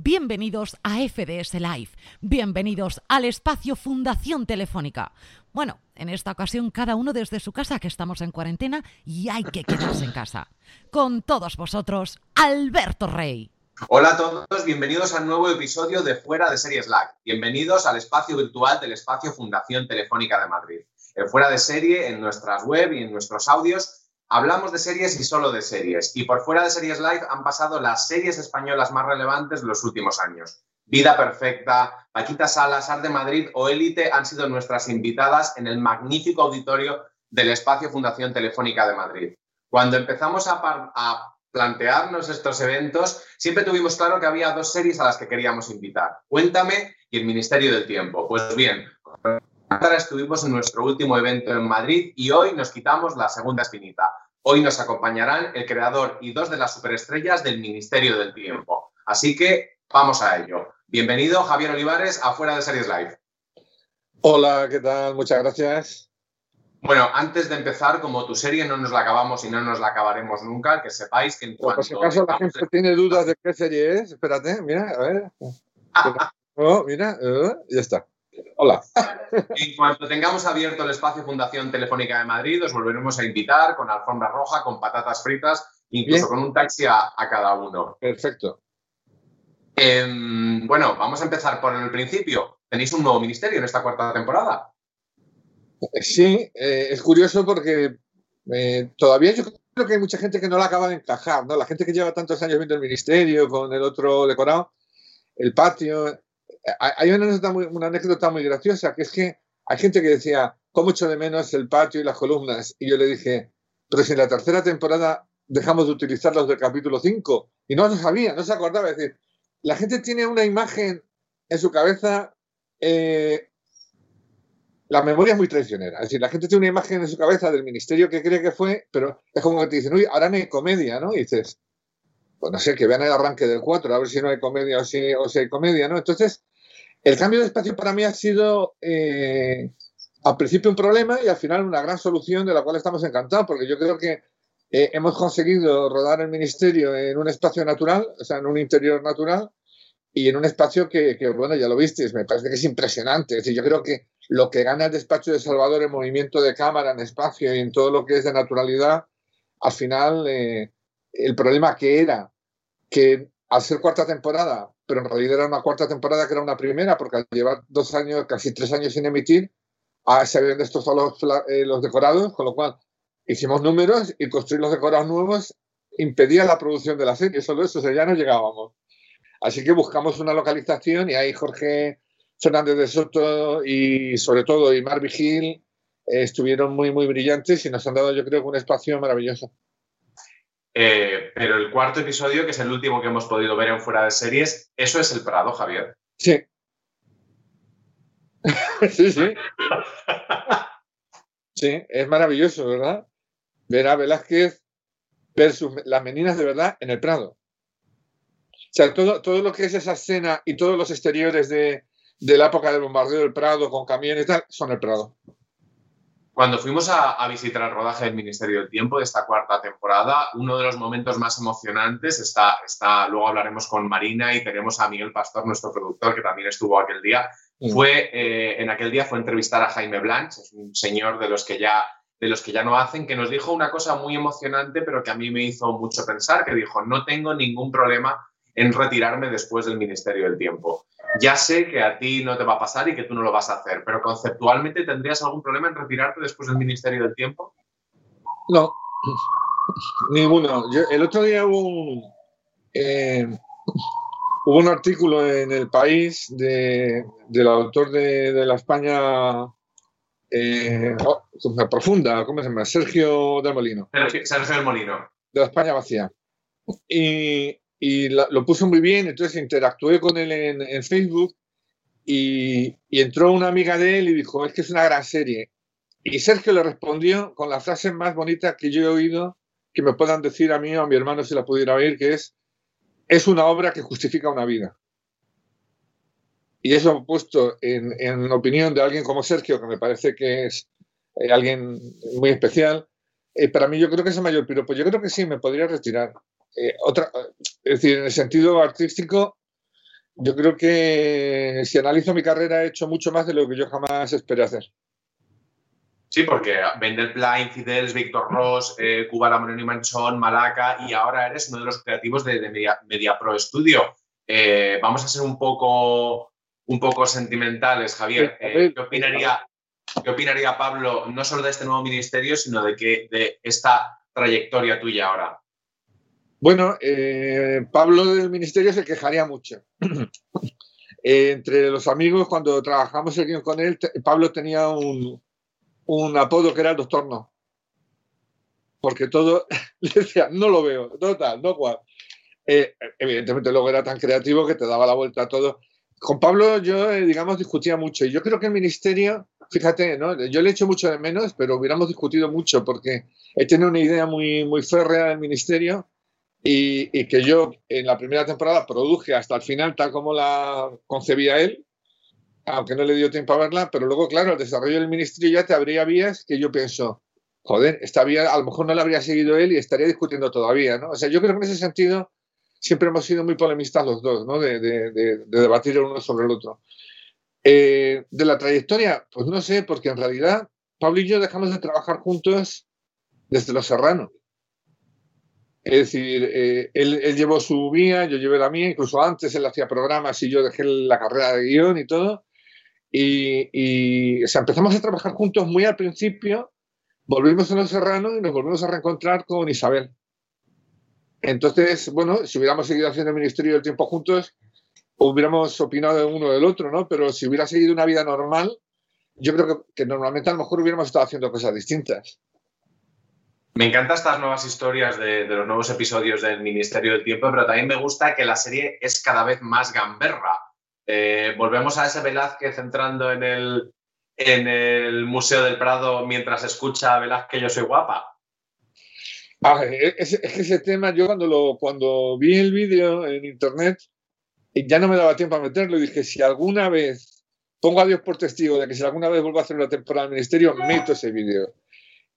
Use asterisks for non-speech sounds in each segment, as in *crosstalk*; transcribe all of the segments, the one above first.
Bienvenidos a FDS Live, bienvenidos al espacio Fundación Telefónica. Bueno, en esta ocasión cada uno desde su casa, que estamos en cuarentena y hay que quedarse en casa. Con todos vosotros, Alberto Rey. Hola a todos, bienvenidos al nuevo episodio de Fuera de Series Live. Bienvenidos al espacio virtual del espacio Fundación Telefónica de Madrid. En Fuera de Serie, en nuestras web y en nuestros audios, Hablamos de series y solo de series. Y por fuera de Series Live han pasado las series españolas más relevantes de los últimos años. Vida Perfecta, Paquita Salas, Art de Madrid o Élite han sido nuestras invitadas en el magnífico auditorio del Espacio Fundación Telefónica de Madrid. Cuando empezamos a, a plantearnos estos eventos, siempre tuvimos claro que había dos series a las que queríamos invitar. Cuéntame y el Ministerio del Tiempo. Pues bien, estuvimos en nuestro último evento en Madrid y hoy nos quitamos la segunda espinita. Hoy nos acompañarán el creador y dos de las superestrellas del Ministerio del Tiempo. Así que vamos a ello. Bienvenido, Javier Olivares, a Fuera de Series Live. Hola, ¿qué tal? Muchas gracias. Bueno, antes de empezar, como tu serie no nos la acabamos y no nos la acabaremos nunca, que sepáis que en cuanto... Por si acaso la gente tiene dudas de qué serie es, espérate, mira, a ver. *laughs* oh, mira, uh, ya está. Hola. En cuanto tengamos abierto el espacio Fundación Telefónica de Madrid, os volveremos a invitar con alfombra roja, con patatas fritas, incluso con un taxi a, cada uno. Perfecto. Em, bueno, vamos a empezar por el principio. Tenéis un nuevo ministerio en esta cuarta temporada. Sí, eh, es curioso porque eh, todavía yo creo que hay mucha gente que no la acaba de encajar, ¿no? La gente que lleva tantos años viendo el ministerio con el otro decorado, el patio, hay una anécdota, muy, graciosa, que es que hay gente que decía, ¿cómo echo de menos el patio y las columnas? Y yo le dije, pero si en la tercera temporada dejamos de utilizar los del capítulo 5, y no lo sabía, no se acordaba. Es decir, la gente tiene una imagen en su cabeza, eh, la memoria es muy traicionera. Es decir, la gente tiene una imagen en su cabeza del ministerio que cree que fue, pero es como que te dicen, uy, ahora no hay comedia, ¿no? Y dices, pues no sé, que vean el arranque del 4, a ver si no hay comedia o si, o si hay comedia, ¿no? Entonces, el cambio de espacio para mí ha sido eh, al principio un problema y al final una gran solución de la cual estamos encantados, porque yo creo que eh, hemos conseguido rodar el ministerio en un espacio natural, o sea, en un interior natural y en un espacio que, bueno, ya lo visteis, me parece que es impresionante. Es decir, yo creo que lo que gana el despacho de Salvador en movimiento de cámara, en espacio y en todo lo que es de naturalidad, al final eh, el problema que era que al ser cuarta temporada pero en realidad era una cuarta temporada que era una primera, porque al llevar dos años, casi tres años sin emitir, ah, se habían destrozado los, eh, decorados, con lo cual hicimos números y construir los decorados nuevos impedía la producción de la serie, solo eso, o sea, ya no llegábamos. Así que buscamos una localización y ahí Jorge Fernández de Soto y sobre todo Imar Vigil eh, estuvieron muy, muy brillantes y nos han dado yo creo un espacio maravilloso. Eh, pero el cuarto episodio, que es el último que hemos podido ver en Fuera de Series, eso es el Prado, Javier. Sí. *laughs* sí, sí. *laughs* sí, es maravilloso, ¿verdad? Ver a Velázquez versus las meninas de verdad en el Prado. O sea, todo, todo lo que es esa escena y todos los exteriores de, de la época del bombardeo del Prado con camiones y tal, son el Prado. Cuando fuimos a, visitar el rodaje del Ministerio del Tiempo de esta cuarta temporada, uno de los momentos más emocionantes está, está luego hablaremos con Marina y tenemos a Miguel Pastor, nuestro productor, que también estuvo aquel día. Fue, eh, en aquel día fue entrevistar a Jaime Blanch, es un señor de los que ya de los que ya no hacen, que nos dijo una cosa muy emocionante, pero que a mí me hizo mucho pensar, que dijo, no tengo ningún problema en retirarme después del Ministerio del Tiempo. Ya sé que a ti no te va a pasar y que tú no lo vas a hacer, pero conceptualmente ¿tendrías algún problema en retirarte después del Ministerio del Tiempo? No, *laughs* ninguno. el otro día hubo un, eh, hubo un artículo en El País de, del autor de, la España eh, oh, profunda, ¿cómo se llama? Sergio del Molino. Sergio del Molino. De la España vacía. Y y lo puso muy bien, entonces interactué con él en, Facebook y, entró una amiga de él y dijo, es que es una gran serie. Y Sergio le respondió con la frase más bonita que yo he oído que me puedan decir a mí o a mi hermano si la pudiera oír, que es, es una obra que justifica una vida. Y eso puesto en, en opinión de alguien como Sergio, que me parece que es eh, alguien muy especial, eh, para mí yo creo que es el mayor piropo. Yo creo que sí, me podría retirar. Eh, otra, es decir, en el sentido artístico, yo creo que si analizo mi carrera he hecho mucho más de lo que yo jamás esperé hacer. Sí, porque Vendelpla, Fidels, Víctor Ross, eh, Cuba La Moreno y Manchón, Malaca, y ahora eres uno de los creativos de, Media, Pro Studio. Eh, vamos a ser un poco, un poco sentimentales, Javier. ¿qué, opinaría, ¿Qué opinaría Pablo, no solo de este nuevo ministerio, sino de, que, de esta trayectoria tuya ahora? Bueno, eh, Pablo del ministerio se quejaría mucho. *clears throat* Eh, entre los amigos, cuando trabajamos con él, Pablo tenía un, apodo que era el doctor no. Porque todo *laughs* le decía, no lo veo, total, no cual. Eh, evidentemente luego era tan creativo que te daba la vuelta a todo. Con Pablo yo, digamos, discutía mucho. Y yo creo que el ministerio, fíjate, ¿no? yo le echo mucho de menos, pero hubiéramos discutido mucho porque he tenido una idea muy, muy férrea del ministerio y, que yo en la primera temporada produje hasta el final tal como la concebía él, aunque no le dio tiempo a verla, pero luego, claro, el desarrollo del ministerio ya te abría vías que yo pienso, joder, esta vía a lo mejor no la habría seguido él y estaría discutiendo todavía, ¿no? O sea, yo creo que en ese sentido siempre hemos sido muy polemistas los dos, ¿no? De, de, debatir el uno sobre el otro. Eh, de la trayectoria, pues no sé, porque en realidad Pablo y yo dejamos de trabajar juntos desde Los Serranos. Es decir, eh, él, llevó su vía, yo llevé la mía, incluso antes él hacía programas y yo dejé la carrera de guion y todo. Y, empezamos a trabajar juntos muy al principio, volvimos a Los Serranos y nos volvimos a reencontrar con Isabel. Entonces, bueno, si hubiéramos seguido haciendo el Ministerio del Tiempo juntos, hubiéramos opinado de uno del otro, ¿no? Pero si hubiera seguido una vida normal, yo creo que, que normalmente a lo mejor hubiéramos estado haciendo cosas distintas. Me encantan estas nuevas historias de, los nuevos episodios del Ministerio del Tiempo, pero también me gusta que la serie es cada vez más gamberra. Eh, volvemos a ese Velázquez entrando en el, en el Museo del Prado mientras escucha a Velázquez Yo soy guapa. Ah, es, que ese tema, yo cuando, lo, cuando vi el vídeo en internet, ya no me daba tiempo a meterlo y dije, si alguna vez, pongo a Dios por testigo de que si alguna vez vuelvo a hacer una temporada del ministerio, meto ese vídeo.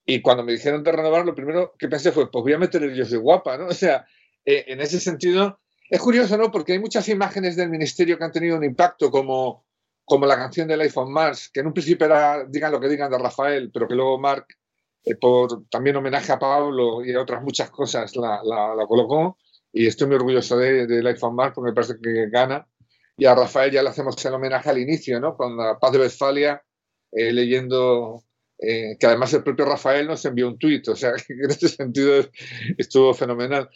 Y cuando me dijeron de renovar, lo primero que pensé fue, pues voy a meter el Yo soy guapa, ¿no? *laughs* O sea, eh, en ese sentido, es curioso, ¿no? Porque hay muchas imágenes del ministerio que han tenido un impacto, como, como la canción del iPhone Mars, que en un principio era, digan lo que digan, de Rafael, pero que luego Mark, eh, por también homenaje a Pablo y a otras muchas cosas, la, la, colocó. Y estoy muy orgulloso del de, iPhone Mars porque me parece que gana. Y a Rafael ya le hacemos el homenaje al inicio, ¿no? Con la Paz de Westfalia, eh, leyendo eh, que además el propio Rafael nos envió un tuit, o sea, *laughs* que en este sentido estuvo fenomenal.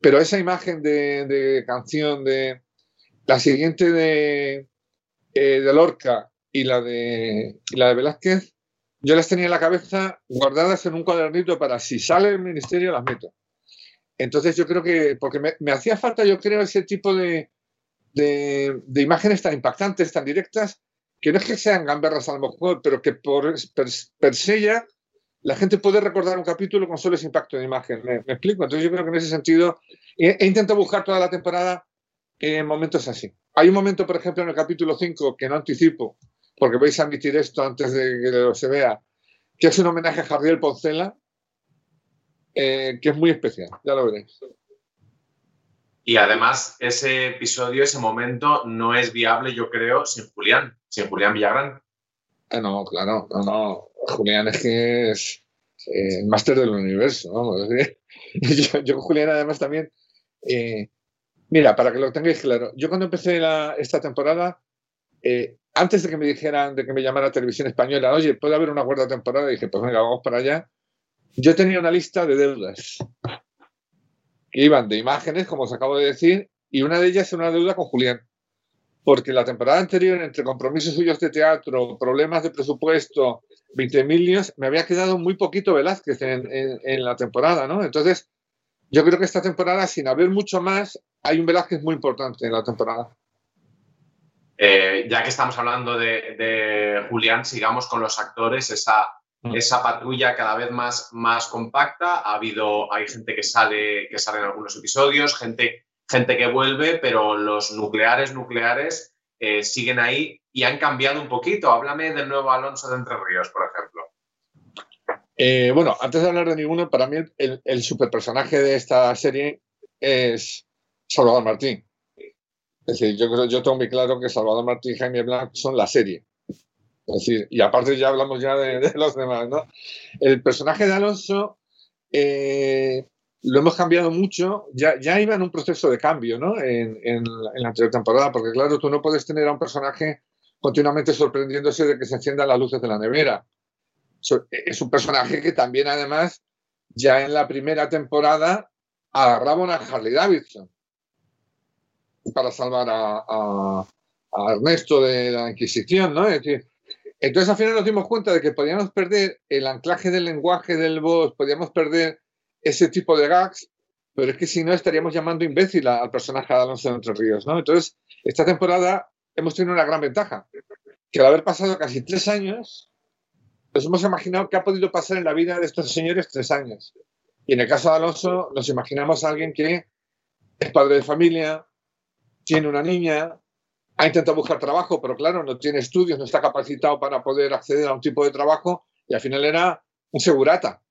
Pero esa imagen de, canción de la siguiente de, eh, de Lorca y la de, la de Velázquez, yo las tenía en la cabeza guardadas en un cuadernito para si sale el ministerio las meto. Entonces yo creo que, porque me, me hacía falta, yo creo, ese tipo de, de, de, imágenes tan impactantes, tan directas, que no es que sean gamberras a lo mejor, pero que por per, la gente puede recordar un capítulo con solo ese impacto de imagen. ¿Me, explico? Entonces yo creo que en ese sentido he, intentado buscar toda la temporada en momentos así. Hay un momento, por ejemplo, en el capítulo 5 que no anticipo, porque vais a admitir esto antes de que lo se vea, que es un homenaje a Javier Poncela, eh, que es muy especial, ya lo veréis. Y además, ese episodio, ese momento, no es viable, yo creo, sin Julián, sin Julián Villagrán. Ah, no, claro, no, no. Julián es que es eh, el máster del universo, vamos. *laughs* Yo, con Julián, además, también. Eh, mira, para que lo tengáis claro, yo cuando empecé esta temporada, eh, antes de que me dijeran, de que me llamara Televisión Española, oye, puede haber una cuarta temporada, dije, pues venga, vamos para allá. Yo tenía una lista de deudas que iban de imágenes, como os acabo de decir, y una de ellas es una deuda con Julián. Porque la temporada anterior, entre compromisos suyos de teatro, problemas de presupuesto, 20 líos, me había quedado muy poquito Velázquez en, la temporada, ¿no? Entonces, yo creo que esta temporada, sin haber mucho más, hay un Velázquez muy importante en la temporada. Eh, ya que estamos hablando de, Julián, sigamos con los actores, esa. Esa patrulla cada vez más, más compacta. Ha habido, hay gente que sale, que sale en algunos episodios, gente, gente que vuelve, pero los nucleares, nucleares eh, siguen ahí y han cambiado un poquito. Háblame del nuevo Alonso de Entre Ríos, por ejemplo. Eh, bueno, antes de hablar de ninguno, para mí el, el superpersonaje de esta serie es Salvador Martín. Es decir, yo, yo tengo muy claro que Salvador Martín y Jaime Blanc son la serie. Es decir, y aparte ya hablamos ya de, los demás, ¿no? El personaje de Alonso eh, lo hemos cambiado mucho, ya, ya iba en un proceso de cambio, ¿no? En, en, la anterior temporada, porque claro, tú no puedes tener a un personaje continuamente sorprendiéndose de que se enciendan las luces de la nevera. Es un personaje que también, además, ya en la primera temporada agarraba una Harley Davidson para salvar a, Ernesto de la Inquisición, ¿no? Es decir, entonces al final nos dimos cuenta de que podíamos perder el anclaje del lenguaje del voz, podíamos perder ese tipo de gags, pero es que si no estaríamos llamando imbécil al personaje de Alonso de Entre Ríos, ¿no? Entonces, esta temporada hemos tenido una gran ventaja, que al haber pasado casi tres años, nos hemos imaginado qué ha podido pasar en la vida de estos señores tres años. Y en el caso de Alonso, nos imaginamos a alguien que es padre de familia, tiene una niña, ha intentado buscar trabajo, pero claro, no tiene estudios, no está capacitado para poder acceder a un tipo de trabajo y al final era un segurata.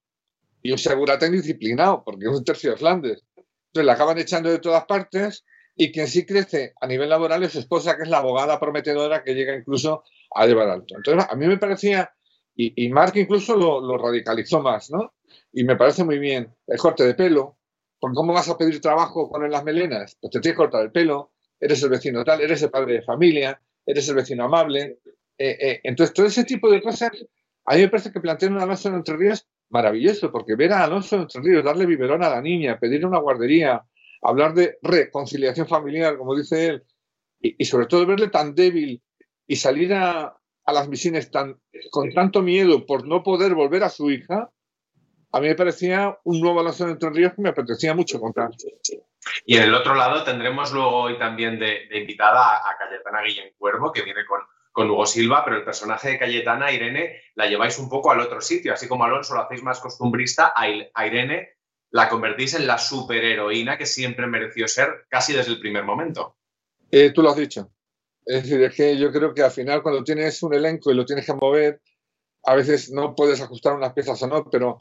Y un segurata indisciplinado, porque es un tercio de Flandes. Entonces le acaban echando de todas partes y quien sí crece a nivel laboral es su esposa, que es la abogada prometedora que llega incluso a llevar alto. Entonces a mí me parecía, y, y Mark incluso lo, lo radicalizó más, ¿no? Y me parece muy bien el corte de pelo, porque ¿cómo vas a pedir trabajo con las melenas? Pues te tienes que cortar el pelo, eres el vecino tal, eres el padre de familia, eres el vecino amable. Eh, eh, entonces, todo ese tipo de cosas, a mí me parece que plantear un Alonso en Entre Ríos maravilloso, porque ver a Alonso en Entre Ríos, darle biberón a la niña, pedirle una guardería, hablar de reconciliación familiar, como dice él, y, sobre todo verle tan débil y salir a, las misiones tan, con tanto miedo por no poder volver a su hija, a mí me parecía un nuevo Alonso en Entre Ríos que me apetecía mucho contar. Y en el otro lado tendremos luego hoy también de, invitada a, Cayetana Guillén Cuervo, que viene con, con Hugo Silva, pero el personaje de Cayetana, Irene, la lleváis un poco al otro sitio. Así como Alonso lo hacéis más costumbrista, a Irene la convertís en la superheroína que siempre mereció ser casi desde el primer momento. Eh, tú lo has dicho. Es decir, es que yo creo que al final cuando tienes un elenco y lo tienes que mover, a veces no puedes ajustar unas piezas o no, pero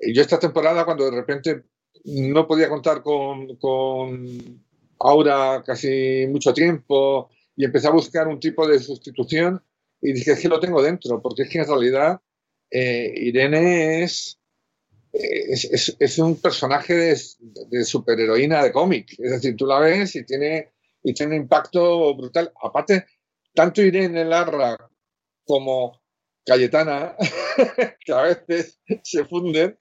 yo esta temporada cuando de repente no podía contar con, con Aura casi mucho tiempo y empecé a buscar un tipo de sustitución y dije, es que lo tengo dentro, porque es que en realidad eh, Irene es, es, es, un personaje de, de superheroína de cómic. Es decir, tú la ves y tiene, y tiene un impacto brutal. Aparte, tanto Irene Larra como Cayetana, *laughs* que a veces se funden,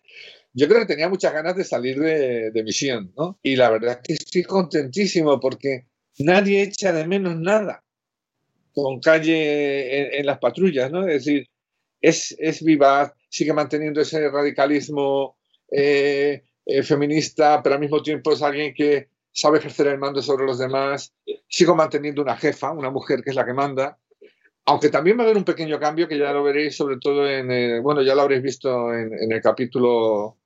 yo creo que tenía muchas ganas de salir de, misión, ¿no? Y la verdad es que estoy contentísimo porque nadie echa de menos nada con calle en, las patrullas, ¿no? Es decir, es, es vivaz, sigue manteniendo ese radicalismo eh, eh, feminista, pero al mismo tiempo es alguien que sabe ejercer el mando sobre los demás, sigo manteniendo una jefa, una mujer que es la que manda, aunque también va a haber un pequeño cambio que ya lo veréis sobre todo en, bueno, ya lo habréis visto en, el capítulo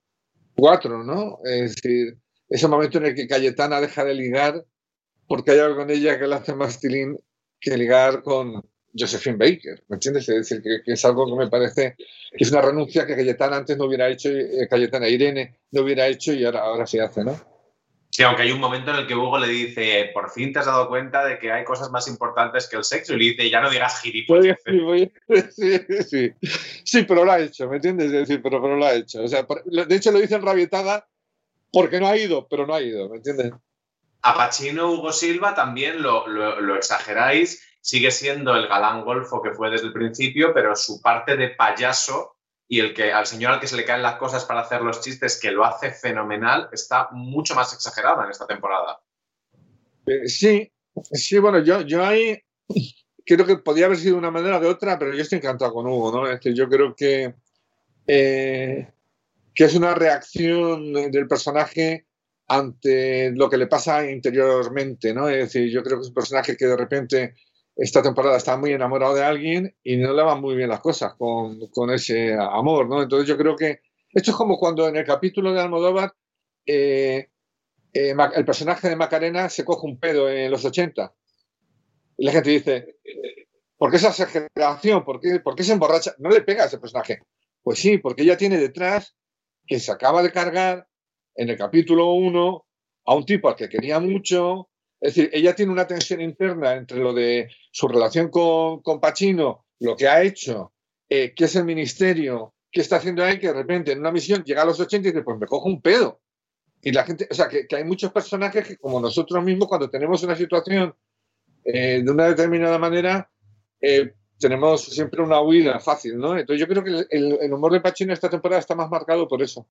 cuatro, ¿no? Es decir, ese momento en el que Cayetana deja de ligar porque hay algo en ella que le hace más tilín que ligar con Josephine Baker, ¿me entiendes? Es decir, que, es algo que me parece que es una renuncia que Cayetana antes no hubiera hecho, eh, Cayetana Irene no hubiera hecho y ahora, ahora se hace, ¿no? Sí, aunque hay un momento en el que Hugo le dice, por fin te has dado cuenta de que hay cosas más importantes que el sexo, y le dice, ya no digas gilipollas. Sí, sí, sí, pero lo ha hecho, ¿me entiendes? decir, pero, pero lo ha hecho. O sea, de hecho lo dice en rabietada porque no ha ido, pero no ha ido, ¿me entiendes? A Pachino Hugo Silva también lo, lo, lo exageráis, sigue siendo el galán golfo que fue desde el principio, pero su parte de payaso y el que al señor al que se le caen las cosas para hacer los chistes, que lo hace fenomenal, está mucho más exagerado en esta temporada. Eh, sí, sí, bueno, yo, yo ahí creo que podía haber sido de una manera o de otra, pero yo estoy encantado con Hugo, ¿no? Es que yo creo que, eh, que es una reacción del personaje ante lo que le pasa interiormente, ¿no? Es decir, yo creo que es un personaje que de repente esta temporada está muy enamorado de alguien y no le van muy bien las cosas con, con ese amor, ¿no? Entonces yo creo que esto es como cuando en el capítulo de Almodóvar eh, eh, el personaje de Macarena se coge un pedo en los 80 y la gente dice, ¿por qué esa exageración? ¿Por qué, ¿Por qué se emborracha? No le pega a ese personaje. Pues sí, porque ella tiene detrás que se acaba de cargar en el capítulo 1 a un tipo al que quería mucho. Es decir, ella tiene una tensión interna entre lo de su relación con, con Pacino, lo que ha hecho, eh, qué es el ministerio, qué está haciendo ahí, que de repente en una misión llega a los 80 y dice, pues me cojo un pedo. Y la gente, o sea, que, hay muchos personajes que como nosotros mismos, cuando tenemos una situación eh, de una determinada manera, eh, tenemos siempre una huida fácil, ¿no? Entonces yo creo que el, humor de Pacino esta temporada está más marcado por eso.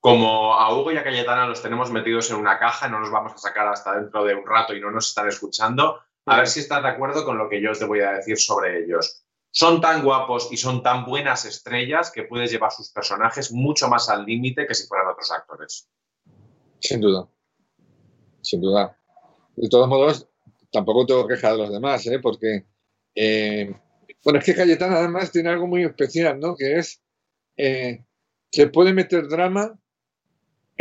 Como a Hugo y a Cayetana los tenemos metidos en una caja, no nos vamos a sacar hasta dentro de un rato y no nos están escuchando, a ver si estás de acuerdo con lo que yo te voy a decir sobre ellos. Son tan guapos y son tan buenas estrellas que puedes llevar sus personajes mucho más al límite que si fueran otros actores. Sin duda. Sin duda. De todos modos, tampoco tengo queja de los demás, ¿eh? porque eh, bueno, es que Cayetana además tiene algo muy especial, ¿no? Que es eh, que puede meter drama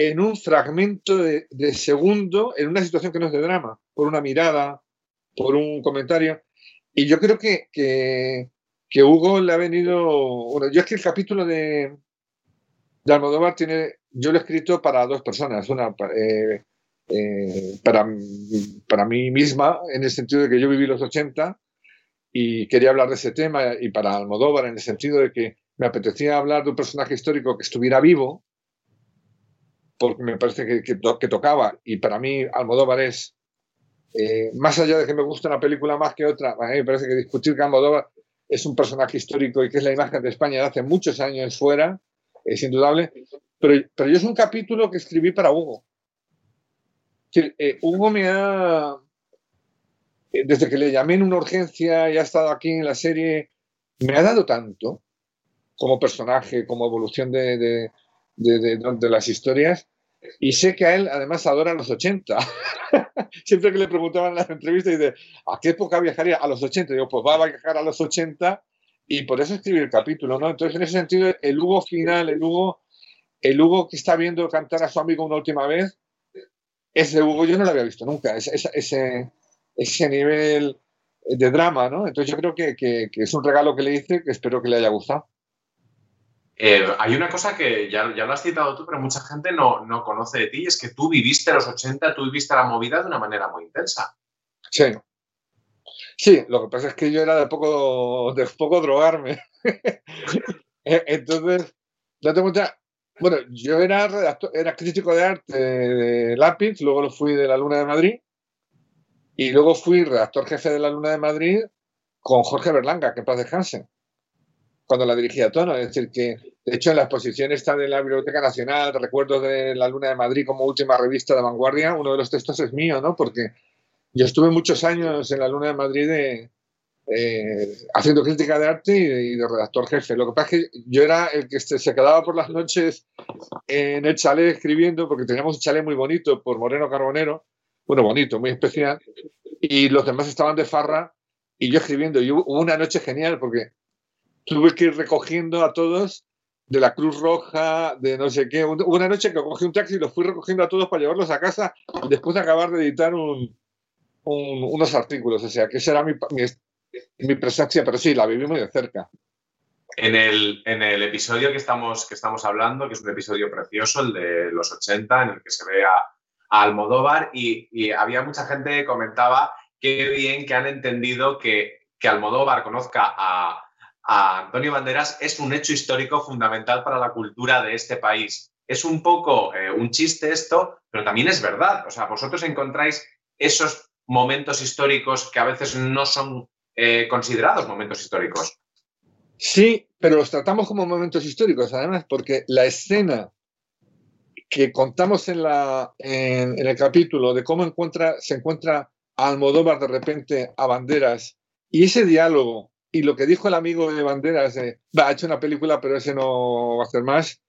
en un fragmento de, segundo, en una situación que no es de drama, por una mirada, por un comentario. Y yo creo que, que, Hugo le ha venido. Bueno, yo es que el capítulo de, de Almodóvar tiene. Yo lo he escrito para dos personas. Una eh, para, para mí misma, en el sentido de que yo viví los 80 y quería hablar de ese tema y para Almodóvar en el sentido de que me apetecía hablar de un personaje histórico que estuviera vivo, porque me parece que, que, tocaba y para mí Almodóvar es, eh, más allá de que me guste una película más que otra, a mí me parece que discutir que Almodóvar es un personaje histórico y que es la imagen de España de hace muchos años fuera, es indudable, pero, pero yo es un capítulo que escribí para Hugo. Eh, Hugo me ha, eh, desde que le llamé en una urgencia y ha estado aquí en la serie, me ha dado tanto como personaje, como evolución de, de, de, las historias. Y sé que a él además adora los 80. *laughs* Siempre que le preguntaban en las entrevistas, dice, ¿a qué época viajaría? A los 80. Digo, pues va a viajar a los 80 y por eso escribí el capítulo, ¿no? Entonces, en ese sentido, el Hugo final, el Hugo, el Hugo que está viendo cantar a su amigo una última vez, ese Hugo yo no lo había visto nunca. ese, ese, nivel de drama, ¿no? Entonces yo creo que, es un regalo que le hice que espero que le haya gustado. Eh, hay una cosa que ya, lo has citado tú, pero mucha gente no, no, conoce de ti, es que tú viviste los 80, tú viviste la movida de una manera muy intensa. Sí. Sí, lo que pasa es que yo era de poco, de poco drogarme. *laughs* E, entonces, date cuenta, bueno, yo era redactor, era crítico de arte de lápiz, luego lo fui de la Luna de Madrid y luego fui redactor jefe de La Luna de Madrid con Jorge Berlanga, que paz descanse, cuando la dirigía tono. Es decir, que de hecho en la exposición está de la Biblioteca Nacional, recuerdos de La Luna de Madrid como última revista de vanguardia, uno de los textos es mío, ¿no? Porque yo estuve muchos años en La Luna de Madrid eh, haciendo crítica de arte y de, redactor jefe. Lo que pasa es que yo era el que se, quedaba por las noches en el chalet escribiendo, porque teníamos un chalet muy bonito por Moreno Carbonero, bueno, bonito, muy especial, y los demás estaban de farra y yo escribiendo. Y hubo una noche genial porque tuve que ir recogiendo a todos de la Cruz Roja, de no sé qué. Una noche que cogí un taxi y los fui recogiendo a todos para llevarlos a casa después de acabar de editar unos artículos. O sea, que esa era mi, mi, presencia, pero sí, la viví muy de cerca. En el, en el episodio que estamos, que estamos hablando, que es un episodio precioso, el de los 80, en el que se ve a, Almodóvar y, había mucha gente que comentaba qué bien que han entendido que, que Almodóvar conozca a, Antonio Banderas es un hecho histórico fundamental para la cultura de este país. Es un poco eh, un chiste esto, pero también es verdad. O sea, vosotros encontráis esos momentos históricos que a veces no son eh, considerados momentos históricos. Sí, pero los tratamos como momentos históricos, además, porque la escena que contamos en, la, en, el capítulo de cómo encuentra, se encuentra Almodóvar de repente a Banderas y ese diálogo y lo que dijo el amigo de Banderas, va, ha hecho una película pero ese no va a hacer más,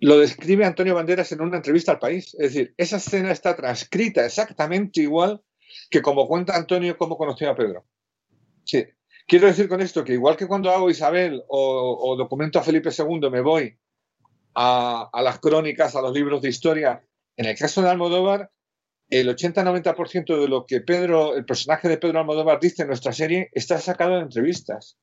lo describe Antonio Banderas en una entrevista al país. Es decir, esa escena está transcrita exactamente igual que como cuenta Antonio cómo conoció a Pedro. Sí. Quiero decir con esto que igual que cuando hago Isabel o, documento a Felipe II me voy a, las crónicas, a los libros de historia, en el caso de Almodóvar, el 80-90% de lo que Pedro, el personaje de Pedro Almodóvar dice en nuestra serie está sacado de entrevistas,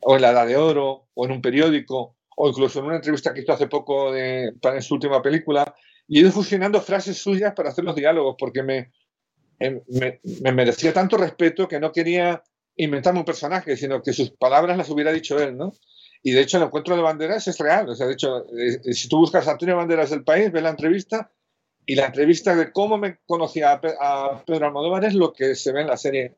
o en la Edad de Oro, o en un periódico, o incluso en una entrevista que hizo hace poco de, para su última película, y he ido fusionando frases suyas para hacer los diálogos, porque me, em, me, me, merecía tanto respeto que no quería inventarme un personaje, sino que sus palabras las hubiera dicho él, ¿no? Y de hecho el encuentro de Banderas es real, o sea, de hecho, eh, eh, si tú buscas a Antonio Banderas del país, ves la entrevista, y la entrevista de cómo me conocía a Pedro Almodóvar es lo que se ve en la serie.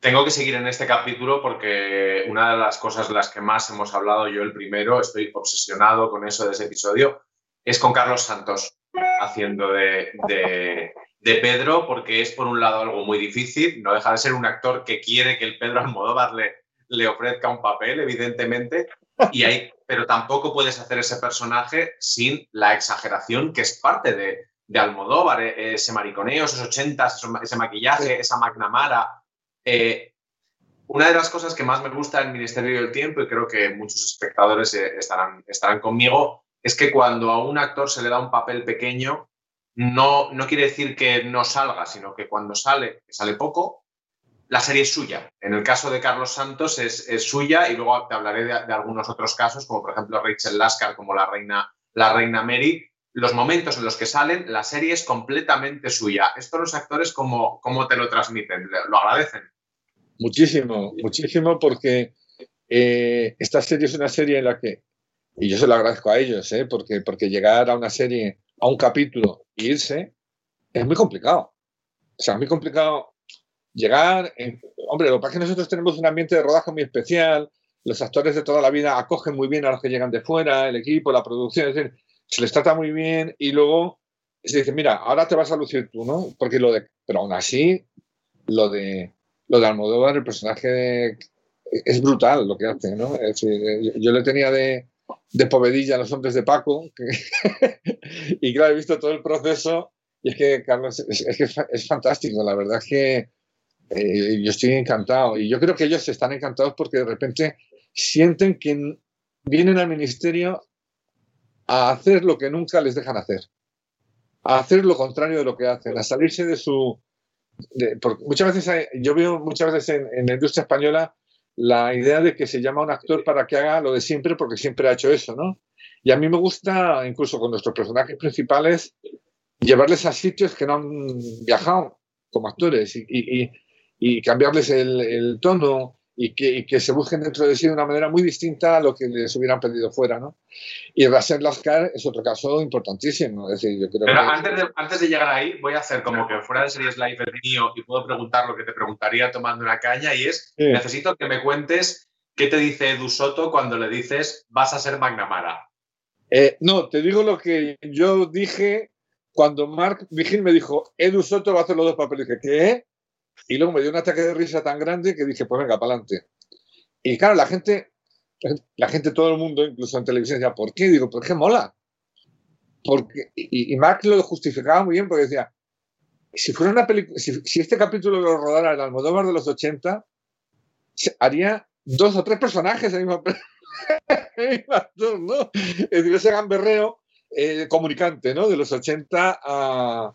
Tengo que seguir en este capítulo porque una de las cosas de las que más hemos hablado, yo el primero, estoy obsesionado con eso de ese episodio, es con Carlos Santos haciendo de, Pedro, porque es por un lado algo muy difícil, no deja de ser un actor que quiere que el Pedro Almodóvar le, le ofrezca un papel, evidentemente, y hay, pero tampoco puedes hacer ese personaje sin la exageración que es parte de, de Almodóvar, e, ese mariconeo, esos ochentas, ese maquillaje, esa McNamara. Eh, una de las cosas que más me gusta del Ministerio del Tiempo, y creo que muchos espectadores eh, estarán, estarán conmigo, es que cuando a un actor se le da un papel pequeñño, no, no quiere decir que no salga, sino que cuando sale, que sale poco, la serie es suya. En el caso de Carlos Santos es, suya y luego te hablaré de, algunos otros casos, como por ejemplo Rachel Lasker como la reina, la reina Mary. Los momentos en los que salen, la serie es completamente suya. Esto los actores, ¿cómo, cómo te lo transmiten? ¿Lo agradecen? Muchísimo, muchísimo, porque eh, esta serie es una serie en la que, y yo se lo agradezco a ellos, ¿eh? porque, porque llegar a una serie, a un capítulo e irse, es muy complicado. O sea, es muy complicado llegar. hombre, lo que pasa es que nosotros tenemos un ambiente de rodaje muy especial, los actores de toda la vida acogen muy bien a los que llegan de fuera, el equipo, la producción, es decir, se les trata muy bien y luego se dice, mira, ahora te vas a lucir tú, ¿no? Porque lo de, pero aún así, lo de lo de Almodóvar, el personaje es brutal lo que hace, ¿no? yo, le tenía de, de povedilla a los hombres de Paco, *laughs* y claro, he visto todo el proceso, y es que, Carlos, es, que es fantástico, la verdad es que eh, yo estoy encantado, y yo creo que ellos están encantados porque de repente sienten que vienen al ministerio a hacer lo que nunca les dejan hacer, a hacer lo contrario de lo que hacen, a salirse de su, muchas veces yo veo muchas veces en, la industria española la idea de que se llama a un actor para que haga lo de siempre porque siempre ha hecho eso, ¿no? Y a mí me gusta, incluso con nuestros personajes principales, llevarles a sitios que no han viajado como actores. Y, cambiarles el, el tono, y que, se busquen dentro de sí de una manera muy distinta a lo que les hubieran pedido fuera, ¿no? Y Rasen Lascar es otro caso importantísimo. decir, yo creo Pero antes, de, antes de llegar ahí, voy a hacer como que fuera de Series Live el mío y puedo preguntar lo que te preguntaría tomando una caña y es, necesito que me cuentes qué te dice Edu Soto cuando le dices vas a ser McNamara. Eh, no, te digo lo que yo dije cuando Mark Vigil me dijo, Edu Soto va a hacer los dos papeles. Dije, ¿qué? Y luego me dio un ataque de risa tan grande que dije, pues venga, para adelante. Y claro, la gente, la gente, todo el mundo, incluso en televisión, decía, ¿por qué? Digo, ¿por qué mola? Porque, y, y lo justificaba muy bien porque decía, si fuera una película, si, este capítulo lo rodara el Almodóvar de los 80, haría dos o tres personajes en *laughs* mismo, actor, ¿no? Es decir, ese gamberreo eh, comunicante, ¿no? De los 80 a,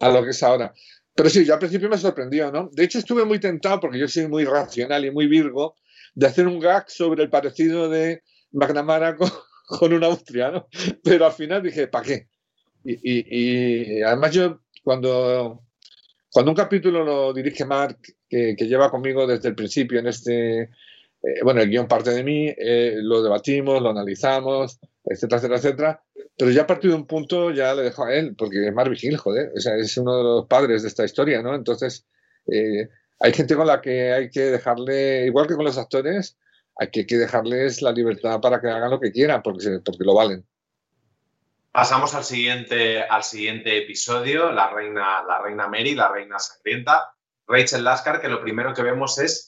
a lo que es ahora. Pero sí, yo al principio me sorprendió, ¿no? De hecho, estuve muy tentado, porque yo soy muy racional y muy virgo, de hacer un gag sobre el parecido de McNamara con, *laughs* un austriano. Pero al final dije, ¿para qué? Y, además yo, cuando, cuando un capítulo lo dirige Mark, que, lleva conmigo desde el principio en este, eh, bueno, el guion parte de mí, eh, lo debatimos, lo analizamos, etcétera, etcétera, etcétera. Pero ya a partir de un punto ya le dejo a él, porque es Marvin Hill, joder, o sea, es uno de los padres de esta historia, ¿no? Entonces, eh, hay gente con la que hay que dejarle, igual que con los actores, hay que, dejarles la libertad para que hagan lo que quieran, porque, porque lo valen. Pasamos al siguiente, al siguiente episodio, la reina, la reina Mary, la reina sangrienta, Rachel Lascar, que lo primero que vemos es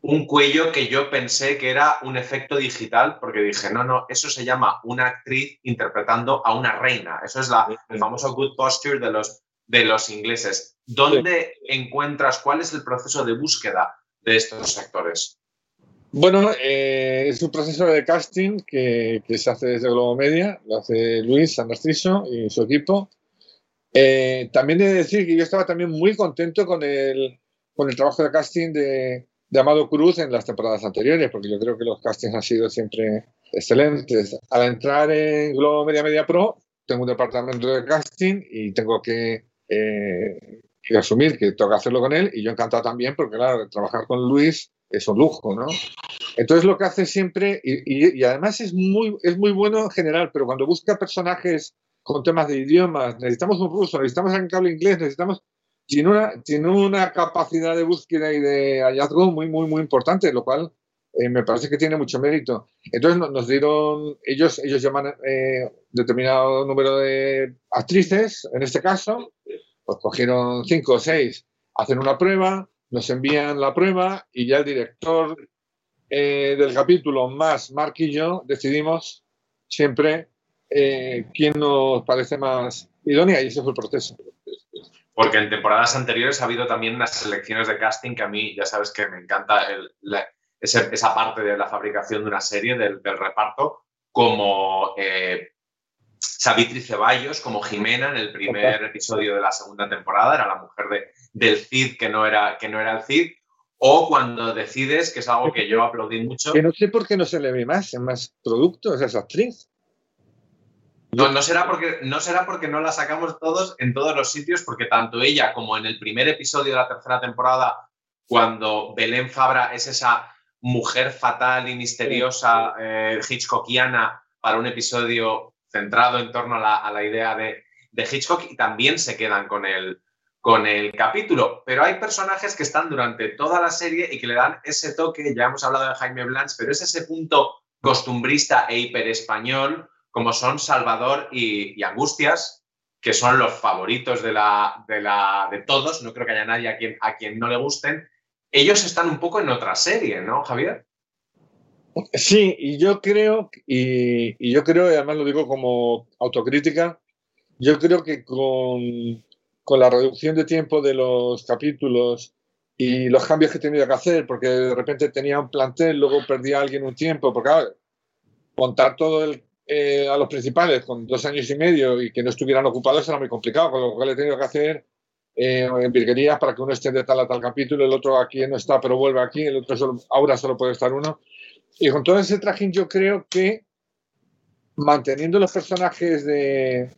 un cuello que yo pensé que era un efecto digital, porque dije, no, no, eso se llama una actriz interpretando a una reina. Eso es la, el famoso good posture de los, de los ingleses. ¿Dónde encuentras, cuál es el proceso de búsqueda de estos actores? Bueno, eh, es un proceso de casting que, se hace desde Globo Media, lo hace Luis San y su equipo. Eh, también he de decir que yo estaba también muy contento con el, con el trabajo de casting de, de Amado Cruz en las temporadas anteriores, porque yo creo que los castings han sido siempre excelentes. Al entrar en Globo Media Media Pro, tengo un departamento de casting y tengo que, eh, asumir que que hacerlo con él y yo encantado también, porque claro, trabajar con Luis es un lujo, ¿no? Entonces lo que hace siempre, y, y, además es muy, es muy bueno en general, pero cuando busca personajes con temas de idiomas, necesitamos un ruso, necesitamos alguien que hable inglés, necesitamos tiene una, tiene una capacidad de búsqueda y de hallazgo muy, muy, muy importante, lo cual eh, me parece que tiene mucho mérito. Entonces nos, dieron, ellos, ellos llaman eh, determinado número de actrices, en este caso, pues cogieron cinco o seis, hacen una prueba, nos envían la prueba y ya el director eh, del capítulo más Mark y yo decidimos siempre quién nos parece más idónea y ese fue el proceso porque en temporadas anteriores ha habido también unas selecciones de casting que a mí, ya sabes que me encanta esa parte de la fabricación de una serie, del, reparto, como eh, Savitri Ceballos, como Jimena en el primer episodio de la segunda temporada, era la mujer de, del Cid que no, era, que no era el Cid, o cuando decides, que es algo que yo aplaudí mucho. Que no sé por qué no se le ve más en más productos a esa actriz. No, no, será porque, no será porque no la sacamos todos en todos los sitios, porque tanto ella como en el primer episodio de la tercera temporada, cuando Belén Fabra es esa mujer fatal y misteriosa eh, hitchcockiana para un episodio centrado en torno a la, idea de, Hitchcock y también se quedan con el, con el capítulo. Pero hay personajes que están durante toda la serie y que le dan ese toque, ya hemos hablado de Jaime Blanch, pero es ese punto costumbrista e hiperespañol como son Salvador y, Angustias, que son los favoritos de, la, de, todos, no creo que haya nadie a quien, a quien no le gusten, ellos están un poco en otra serie, ¿no, Javier? Sí, y yo creo, y, yo creo, y además lo digo como autocrítica, yo creo que con, con, la reducción de tiempo de los capítulos y los cambios que he tenido que hacer, porque de repente tenía un plantel, luego perdía a alguien un tiempo, porque contar todo el eh, a los principales con dos años y medio y que no estuvieran ocupados era muy complicado, con lo cual he tenido que hacer eh, en virguerías para que uno esté de tal a tal capítulo, el otro aquí no está, pero vuelve aquí, el otro solo, ahora solo puede estar uno. Y con todo ese trajín yo creo que manteniendo los personajes de,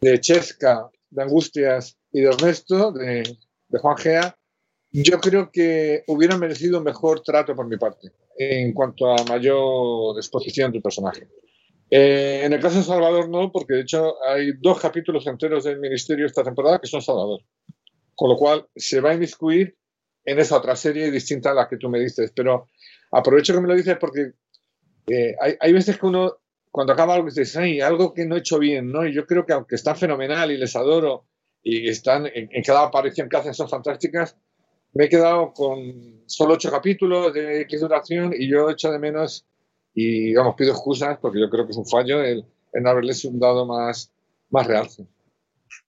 de Chesca, de Angustias y de Ernesto, de, de Juan Gea, yo creo que hubieran merecido mejor trato por mi parte en cuanto a mayor exposición del personaje. Eh, en el caso de Salvador no, porque de hecho hay dos capítulos enteros del Ministerio esta temporada que son Salvador. Con lo cual se va a inmiscuir en esa otra serie distinta a la que tú me dices. Pero aprovecho que me lo dices porque eh, hay, veces que uno, cuando acaba algo, dice, hay algo que no he hecho bien, ¿no? Y yo creo que aunque están fenomenal y les adoro y están en, en cada aparición que hacen son fantásticas, me he quedado con solo ocho capítulos de X duración y yo echo de menos y digamos, pido excusas porque yo creo que es un fallo el, en haberles dado más, más realce.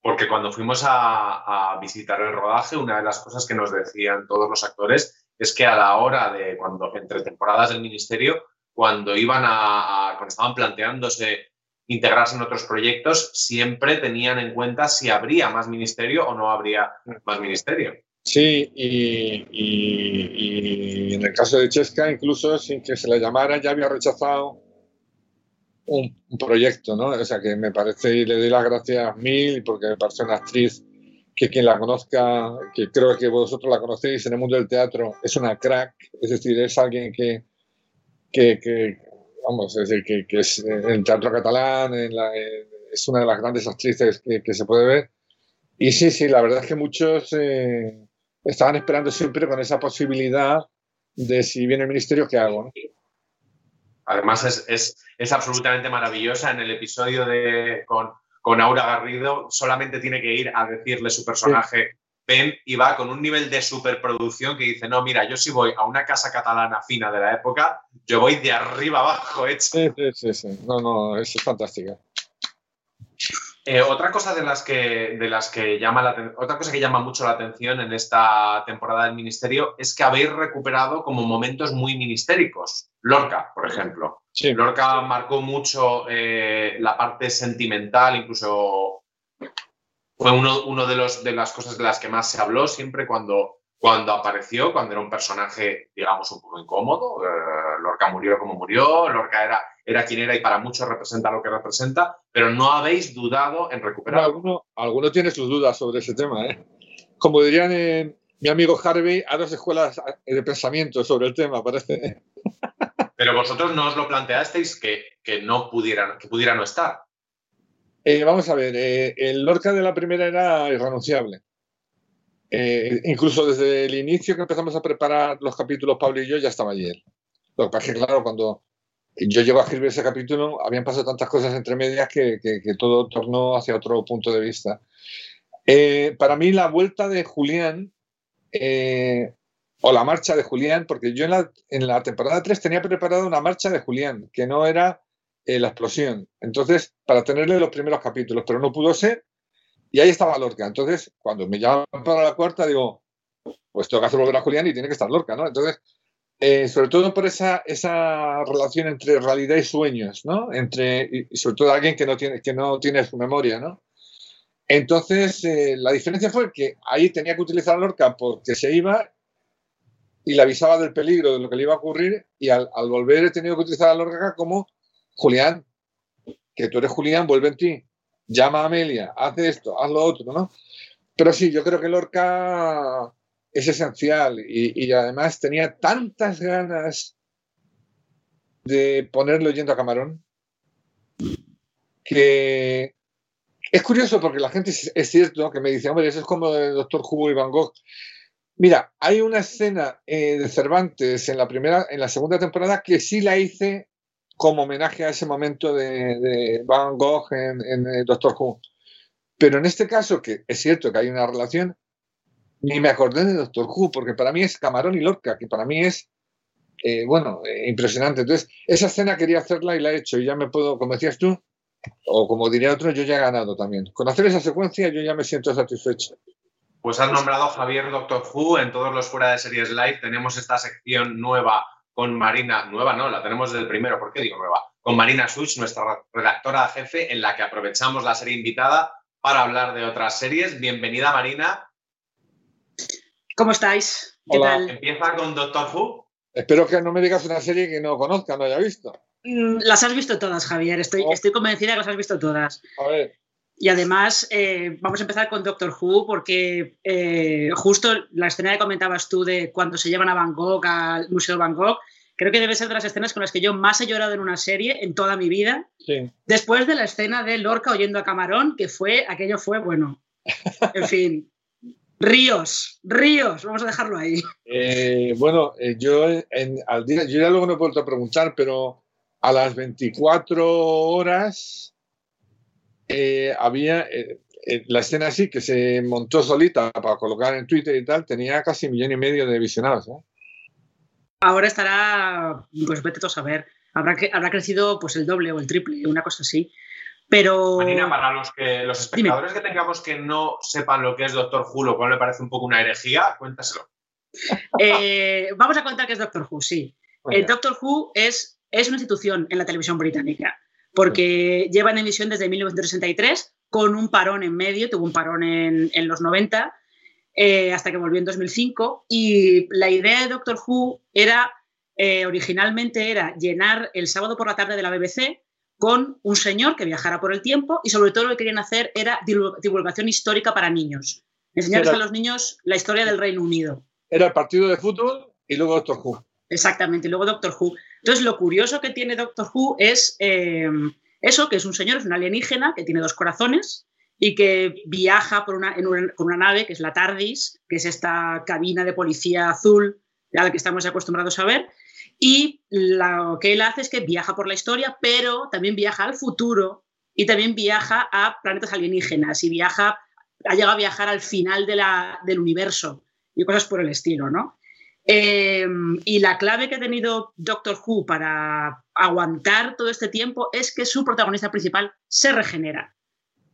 Porque cuando fuimos a, visitar el rodaje, una de las cosas que nos decían todos los actores es que a la hora de, cuando entre temporadas del ministerio, cuando iban a, cuando estaban planteándose integrarse en otros proyectos, siempre tenían en cuenta si habría más ministerio o no habría más ministerio. Sí, y, en el caso de Chesca, incluso sin que se le llamara, ya había rechazado un, proyecto, ¿no? O sea, que me parece, y le doy las gracias mil, porque me parece una actriz que quien la conozca, que creo que vosotros la conocéis en el mundo del teatro, es una crack, es decir, es alguien que, que, vamos, es decir, que, es en el teatro catalán, es una de las grandes actrices que, se puede ver. Y sí, sí, la verdad es que muchos... Eh, estaban esperando siempre con esa posibilidad de si viene el ministerio, ¿qué hago? Además, es, es, es, absolutamente maravillosa. En el episodio de, con, con, Aura Garrido, solamente tiene que ir a decirle su personaje Penn iba con un nivel de superproducción que dice, no, mira, yo si voy a una casa catalana fina de la época, yo voy de arriba abajo, hecho. Sí, sí, sí, sí. No, no, es fantástica. Eh, otra cosa de las que, de las que llama la, otra cosa que llama mucho la atención en esta temporada del Ministerio es que habéis recuperado como momentos muy ministéricos. Lorca, por ejemplo. Lorca marcó mucho eh, la parte sentimental, incluso fue uno, uno de, los, de las cosas de las que más se habló siempre cuando, cuando apareció, cuando era un personaje, digamos, un poco incómodo. Eh, Lorca murió como murió, Lorca era era quien era y para muchos representa lo que representa, pero no habéis dudado en recuperarlo. alguno, tiene sus dudas sobre ese tema. ¿eh? Como dirían eh, mi amigo Harvey, a dos escuelas de pensamiento sobre el tema, parece. Pero vosotros no os lo planteasteis que, que no pudiera, que pudiera no estar. Eh, vamos a ver, el Lorca de la primera era irrenunciable. Incluso desde el inicio que empezamos a preparar los capítulos, Pablo y yo, ya estaba ayer. Lo que pasa es que, claro, cuando yo llego a escribir ese capítulo, habían pasado tantas cosas entre medias que, todo tornó hacia otro punto de vista. Eh, para mí la vuelta de Julián, eh, o la marcha de Julián, porque yo en la, temporada 3 tenía preparada una marcha de Julián, que no era eh, la explosión. Entonces, para tenerle los primeros capítulos, pero no pudo ser, y ahí estaba Lorca. Entonces, cuando me llaman para la cuarta, digo, pues tengo que hacer volver a Julián y tiene que estar Lorca, ¿no? Entonces, eh, sobre todo por esa, esa relación entre realidad y sueños, ¿no? Entre, y sobre todo alguien que no tiene, que no tiene su memoria, ¿no? Entonces, eh, la diferencia fue que ahí tenía que utilizar a Lorca porque se iba y le avisaba del peligro de lo que le iba a ocurrir y al, al volver he tenido que utilizar a Lorca como Julián, que tú eres Julián, vuelve en ti, llama a Amelia, haz esto, haz lo otro, ¿no? Pero sí, yo creo que Lorca es esencial y, además tenía tantas ganas de ponerlo yendo a Camarón que es curioso porque la gente es, cierto que me dice, hombre, eso es como el Doctor Hugo y Van Gogh. Mira, hay una escena eh, de Cervantes en la primera, en la segunda temporada que sí la hice como homenaje a ese momento de, Van Gogh en, en eh, Doctor Who. Pero en este caso, que es cierto que hay una relación, ni me acordé de Doctor Who, porque para mí es Camarón y Lorca, que para mí es, eh, bueno, eh, impresionante. Entonces, esa escena quería hacerla y la he hecho, y ya me puedo, como decías tú, o como diría otro, yo ya he ganado también. Con hacer esa secuencia yo ya me siento satisfecho. Pues has nombrado Javier Doctor Who en todos los fuera de series live. Tenemos esta sección nueva con Marina, nueva no, la tenemos desde el primero, ¿por qué digo nueva? Con Marina Such, nuestra redactora jefe, en la que aprovechamos la serie invitada para hablar de otras series. Bienvenida, Marina. ¿Cómo estáis? ¿Qué tal? Empieza con Doctor Who. Espero que no me digas una serie que no conozca, no haya visto. Mm, las has visto todas, Javier. Estoy, oh. estoy convencida que las has visto todas. A ver. Y además, eh, vamos a empezar con Doctor Who, porque eh, justo la escena que comentabas tú de cuando se llevan a Bangkok, al Museo Van Gogh, creo que debe ser de las escenas con las que yo más he llorado en una serie en toda mi vida. Sí. Después de la escena de Lorca oyendo a Camarón, que fue, aquello fue, bueno, en fin, Ríos, ríos, vamos a dejarlo ahí. Eh, bueno, eh, yo al día, yo ya luego no he vuelto a preguntar, pero a las 24 horas eh, había la escena así que se montó solita para colocar en Twitter y tal, tenía casi un millón y medio de visionados. Ahora estará, pues vete a saber, habrá, habrá crecido pues el doble o el triple, una cosa así. Pero. Marina, para los que los espectadores que tengamos que no sepan lo que es Doctor Who, lo cual me parece un poco una herejía, cuéntaselo. *laughs* Eh, vamos a contar qué es Doctor Who, sí. El Doctor Who es, es una institución en la televisión británica, porque lleva en emisión desde 1963, con un parón en medio, tuvo un parón en, en los 90, eh, hasta que volvió en 2005. Y la idea de Doctor Who era, eh, originalmente, era llenar el sábado por la tarde de la BBC con un señor que viajara por el tiempo y sobre todo lo que querían hacer era divulgación histórica para niños. Enseñarles a los niños la historia del Reino Unido. Era el partido de fútbol y luego Doctor Who. Exactamente, y luego Doctor Who. Entonces, lo curioso que tiene Doctor Who es eh, eso, que es un señor, es un alienígena que tiene dos corazones y que viaja por una, con una nave, que es la TARDIS, que es esta cabina de policía azul a la que estamos acostumbrados a ver, y lo que él hace es que viaja por la historia, pero también viaja al futuro y también viaja a planetas alienígenas y viaja ha llegado a viajar al final del universo y cosas por el estilo, ¿no? Em, y la clave que ha tenido Doctor Who para aguantar todo este tiempo es que su protagonista principal se regenera,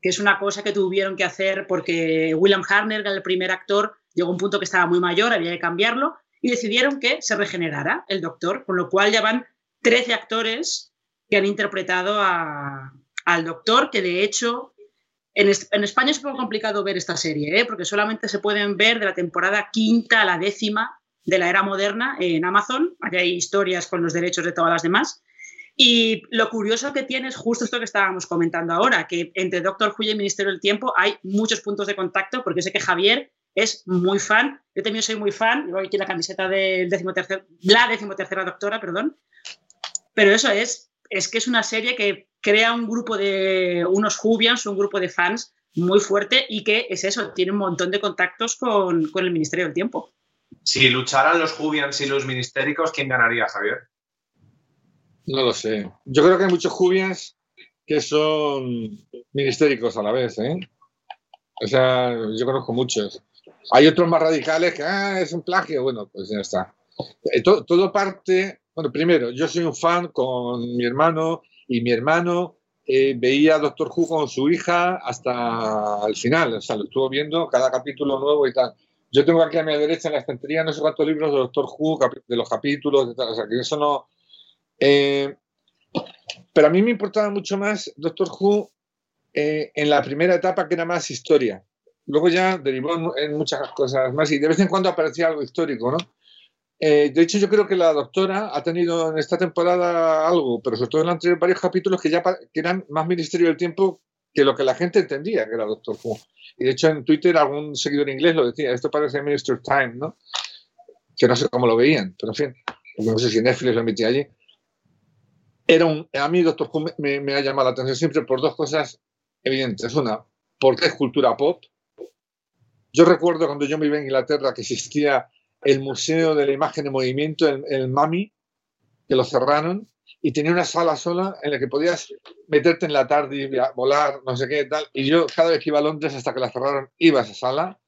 que es una cosa que tuvieron que hacer porque William Harner, el primer actor, llegó a un punto que estaba muy mayor, había que cambiarlo, y decidieron que se regenerara el Doctor, con lo cual ya van 13 actores que han interpretado al Doctor, que de hecho en, España es un poco complicado ver esta serie, ¿eh? porque solamente se pueden ver de la temporada quinta a la décima de la era moderna en Amazon. Aquí hay historias con los derechos de todas las demás. Y lo curioso que tiene es justo esto que estábamos comentando ahora, que entre Doctor Who y Ministerio del Tiempo hay muchos puntos de contacto, porque sé que Javier es muy fan, yo también soy muy fan, llevo aquí la camiseta decimotercer, la decimotercera doctora, perdón, pero eso es, es que es una serie que crea un grupo de unos Jubians, un grupo de fans muy fuerte y que es eso, tiene un montón de contactos con, con el Ministerio del Tiempo. Si lucharan los Jubians y los ministéricos, ¿quién ganaría, Javier? No lo sé. Yo creo que hay muchos Jubians que son ministéricos a la vez, ¿eh? O sea, yo conozco muchos. Hay otros más radicales que ah, es un plagio. Bueno, pues ya está. Eh, todo, parte. Bueno, primero, yo soy un fan con mi hermano y mi hermano eh, veía a Doctor Who con su hija hasta el final. O sea, lo estuvo viendo cada capítulo nuevo y tal. Yo tengo aquí a mi derecha en la estantería no sé cuántos libros de Doctor Who, de los capítulos, de tal, o sea, que eso no. Eh, pero a mí me importaba mucho más Doctor Who en la primera etapa, que era más historia. Luego ya derivó en muchas cosas más y de vez en cuando aparecía algo histórico, ¿no? Eh, de hecho, yo creo que la doctora ha tenido en esta temporada algo, pero sobre todo en anterior varios capítulos que ya que eran más Ministerio del Tiempo que lo que la gente entendía que era Doctor Who. Y de hecho en Twitter algún seguidor inglés lo decía, esto parece Minister Time, ¿no? Que no sé cómo lo veían, pero en fin, no sé si Netflix lo emitía allí. Era un, a mí Doctor Who me, me ha llamado la atención siempre por dos cosas evidentes. Una, porque es cultura pop, yo recuerdo cuando yo me iba a Inglaterra que existía el Museo de la Imagen en Movimiento, el, MAMI, que lo cerraron, y tenía una sala sola en la que podías meterte en la tarde y volar, no sé qué tal. Y yo cada vez que iba a Londres hasta que la cerraron, iba a esa sala.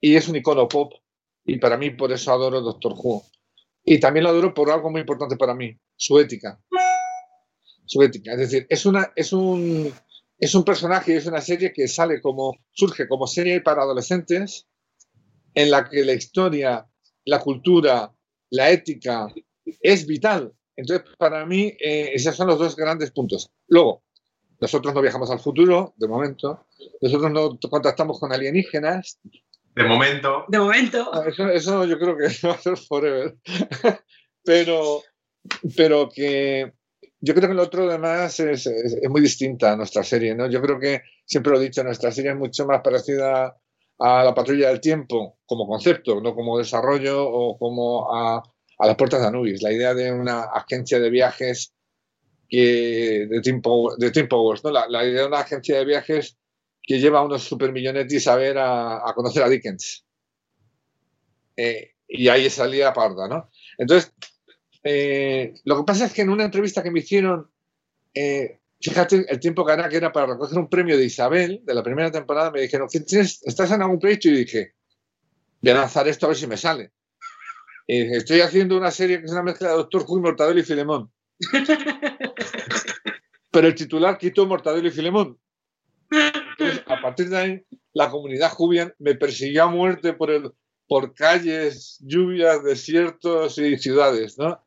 Y es un icono pop. Y para mí por eso adoro Doctor Who. Y también lo adoro por algo muy importante para mí, su ética. Su ética. Es decir, es, una, es un es un personaje, es una serie que sale como, surge como serie para adolescentes, en la que la historia, la cultura, la ética es vital. Entonces, para mí, eh, esos son los dos grandes puntos. Luego, nosotros no viajamos al futuro, de momento. Nosotros no contactamos con alienígenas. De momento. De momento. Ah, eso, eso yo creo que *laughs* va a ser forever. pero, pero que yo creo que el otro además es, muy distinta a nuestra serie, ¿no? Yo creo que, siempre lo he dicho, nuestra serie es mucho más parecida a la patrulla del tiempo como concepto, no como desarrollo o como a, las puertas de Anubis. La idea de una agencia de viajes que, de, Team de ¿no? La, idea de una agencia de viajes que lleva a unos supermillonetis a ver a, conocer a Dickens. Eh, y ahí salía parda, ¿no? Entonces, eh, lo que pasa es que en una entrevista que me hicieron, eh, fíjate el tiempo que era, que era para recoger un premio de Isabel, de la primera temporada, me dijeron, ¿estás en algún proyecto? Y dije, voy a lanzar esto a ver si me sale. Y estoy haciendo una serie que es una mezcla de Doctor Who, Mortadelo y Filemón. *laughs* Pero el titular quitó Mortadelo y Filemón. a partir de ahí, la comunidad Jubian me persiguió a muerte por, el, por calles, lluvias, desiertos y ciudades, ¿no?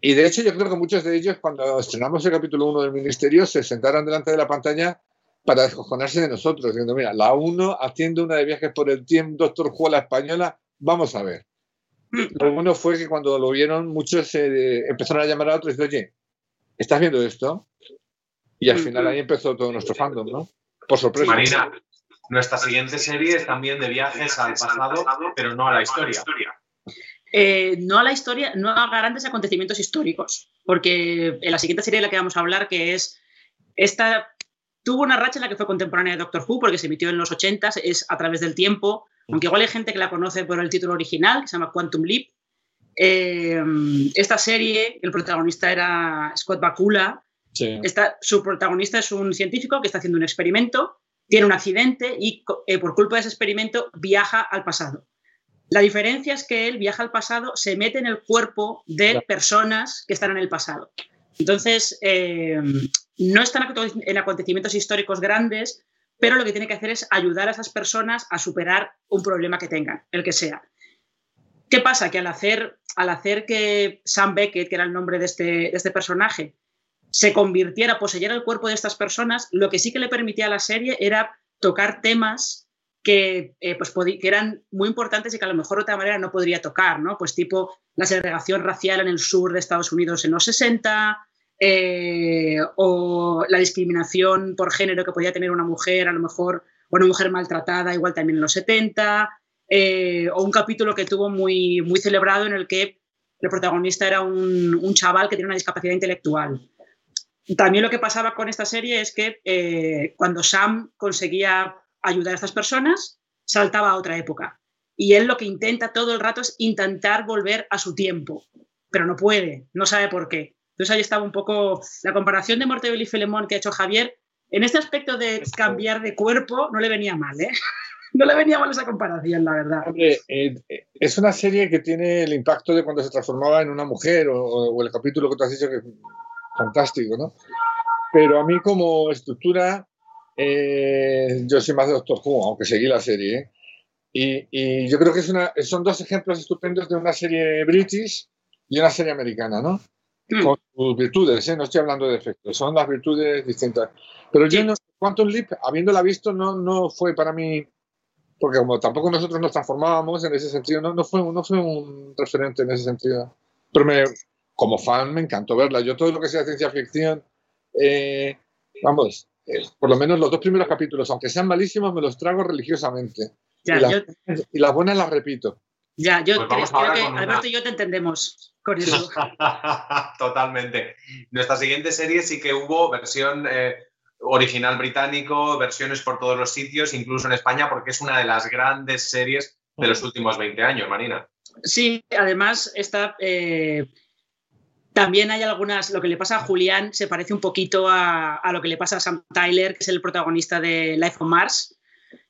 Y de hecho yo creo que muchos de ellos cuando estrenamos el capítulo 1 del Ministerio se sentaron delante de la pantalla para descojonarse de nosotros, diciendo, mira, la 1 haciendo una de viajes por el tiempo, Doctor Who la española, vamos a ver. Lo bueno fue que cuando lo vieron, muchos se empezaron a llamar a otros y decir, oye, ¿estás viendo esto? Y al final ahí empezó todo nuestro fandom, ¿no? Por sorpresa. Marina, nuestra siguiente serie es también de viajes al pasado, pero no a la historia. Eh, no a la historia, no a grandes acontecimientos históricos, porque en la siguiente serie de la que vamos a hablar, que es esta, tuvo una racha en la que fue contemporánea de Doctor Who, porque se emitió en los 80, es a través del tiempo, aunque igual hay gente que la conoce por el título original, que se llama Quantum Leap. Eh, esta serie, el protagonista era Scott Bakula. su protagonista es un científico que está haciendo un experimento tiene un accidente y eh, por culpa de ese experimento viaja al pasado. La diferencia es que él viaja al pasado, se mete en el cuerpo de personas que están en el pasado. Entonces, eh, no están en acontecimientos históricos grandes, pero lo que tiene que hacer es ayudar a esas personas a superar un problema que tengan, el que sea. ¿Qué pasa? Que al hacer, al hacer que Sam Beckett, que era el nombre de este, este personaje, se convirtiera, poseyera el cuerpo de estas personas, lo que sí que le permitía a la serie era tocar temas que, eh, pues, que eran muy importantes y que a lo mejor de otra manera no podría tocar, ¿no? Pues tipo la segregación racial en el sur de Estados Unidos en los 60, eh, o la discriminación por género que podía tener una mujer, a lo mejor, o una mujer maltratada, igual también en los 70, eh, o un capítulo que tuvo muy, muy celebrado en el que el protagonista era un, un chaval que tiene una discapacidad intelectual. También lo que pasaba con esta serie es que eh, cuando Sam conseguía ayudar a estas personas, saltaba a otra época. Y él lo que intenta todo el rato es intentar volver a su tiempo, pero no puede, no sabe por qué. Entonces ahí estaba un poco la comparación de Mortebel y Filemón que ha hecho Javier. En este aspecto de cambiar de cuerpo no le venía mal, ¿eh? *laughs* No le venía mal esa comparación, la verdad. Hombre, eh, es una serie que tiene el impacto de cuando se transformaba en una mujer o, o el capítulo que tú has dicho que fantástico, ¿no? Pero a mí como estructura, eh, yo soy más de Doctor Who, aunque seguí la serie. ¿eh? Y, yo creo que es una, son dos ejemplos estupendos de una serie british y una serie americana, ¿no? Mm. Con sus virtudes, ¿eh? no estoy hablando de defectos, son las virtudes distintas. Pero yo no, Quantum Leap, habiéndola visto, no, no fue para mí, porque como tampoco nosotros nos transformábamos en ese sentido, no, no, fue, no fue un referente en ese sentido. Pero me, como fan me encantó verla. Yo todo lo que sea ciencia ficción, eh, vamos, eh, por lo menos los dos primeros capítulos, aunque sean malísimos, me los trago religiosamente. y, las, buenas las repito. Ya, yo pues creo, que Alberto y yo te entendemos con eso. *laughs* Totalmente. Nuestra siguiente serie sí que hubo versión eh, original británico, versiones por todos los sitios, incluso en España, porque es una de las grandes series de los últimos 20 años, Marina. Sí, además está también hay algunas, lo que le pasa a Julián se parece un poquito a, lo que le pasa a Sam Tyler, que es el protagonista de Life on Mars,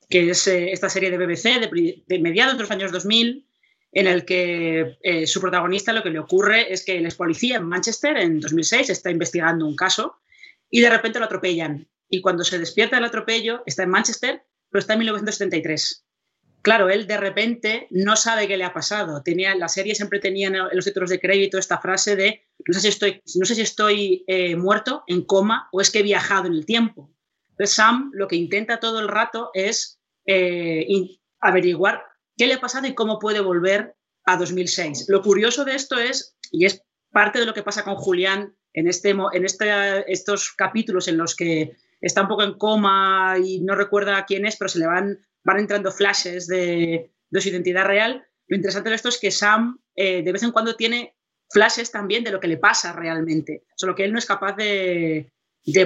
que es eh, esta serie de BBC de, mediados de los años 2000, en el que eh, su protagonista lo que le ocurre es que él es policía en Manchester en 2006, está investigando un caso y de repente lo atropellan. Y cuando se despierta del atropello, está en Manchester, pero está en 1973 claro, él de repente no sabe qué le ha pasado. Tenía, la serie siempre tenía en los títulos de crédito esta frase de no sé si estoy, no sé si estoy eh, muerto, en coma, o es que he viajado en el tiempo. Entonces Sam lo que intenta todo el rato es eh, averiguar qué le ha pasado y cómo puede volver a 2006. Lo curioso de esto es, y es parte de lo que pasa con Julián en, este, en este, estos capítulos en los que está un poco en coma y no recuerda quién es, pero se le van van entrando flashes de, su identidad real. Lo interesante de esto es que Sam eh, de vez en cuando tiene flashes también de lo que le pasa realmente, solo que él no es capaz de,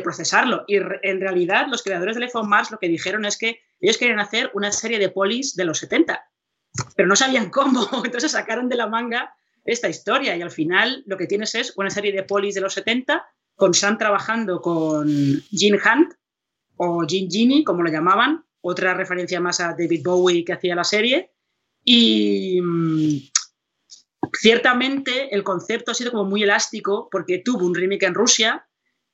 procesarlo. Y en realidad los creadores del iPhone Mars lo que dijeron es que ellos querían hacer una serie de polis de los 70, pero no sabían *laughs* cómo, entonces sacaron de la manga esta historia y al final lo que tienes es una serie de polis de los 70 con Sam trabajando con Gene Hunt o Gene Genie, como lo llamaban, otra referencia más a David Bowie que hacía la serie. Y mm, ciertamente el concepto ha sido como muy elástico porque tuvo un remake en Rusia,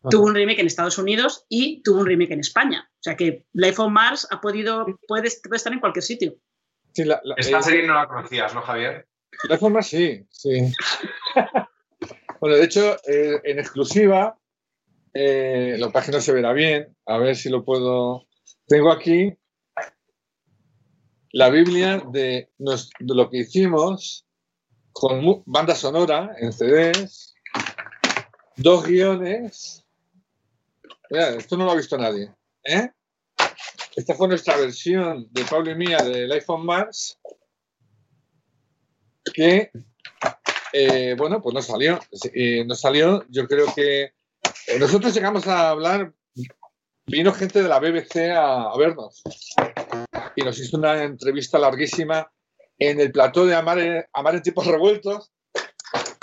tuvo un remake en Estados Unidos y tuvo un remake en España. O sea que Life on Mars ha podido, puede, estar en cualquier sitio. Esta eh, serie no la conocías, ¿no, Javier? Life on Mars sí, sí. *laughs* bueno, de hecho, eh, en exclusiva, eh, la página se verá bien, a ver si lo puedo... Tengo aquí la Biblia de, lo que hicimos con banda sonora en CDs, dos guiones. Mira, esto no lo ha visto nadie. ¿eh? Esta fue nuestra versión de Pablo y mía del iPhone Mars, que, eh, bueno, pues no salió. no salió, yo creo que eh, nosotros llegamos a hablar, vino gente de la BBC a vernos y nos hizo una entrevista larguísima en el plató de Amar Amar en tipos revueltos,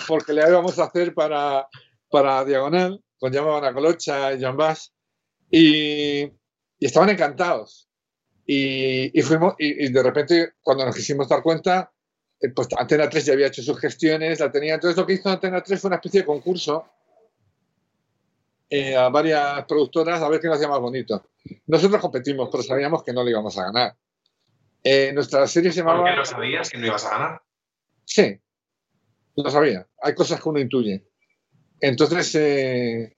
porque le íbamos a hacer para, para Diagonal, con Llama Colocha y Jan Bass. Y, y estaban encantados. Y, fuimos, y, de repente, cuando nos quisimos dar cuenta, eh, pues Antena 3 ya había hecho sus gestiones, la tenía. Entonces, lo que hizo Antena 3 fue una especie de concurso eh, a varias productoras a ver quién lo hacía más bonito. Nosotros competimos, pero sabíamos que no lo íbamos a ganar. Eh, nuestra serie se llamaba. ¿Por qué lo sabías que no ibas a ganar? Sí, lo sabía. Hay cosas que uno intuye. Entonces, eh,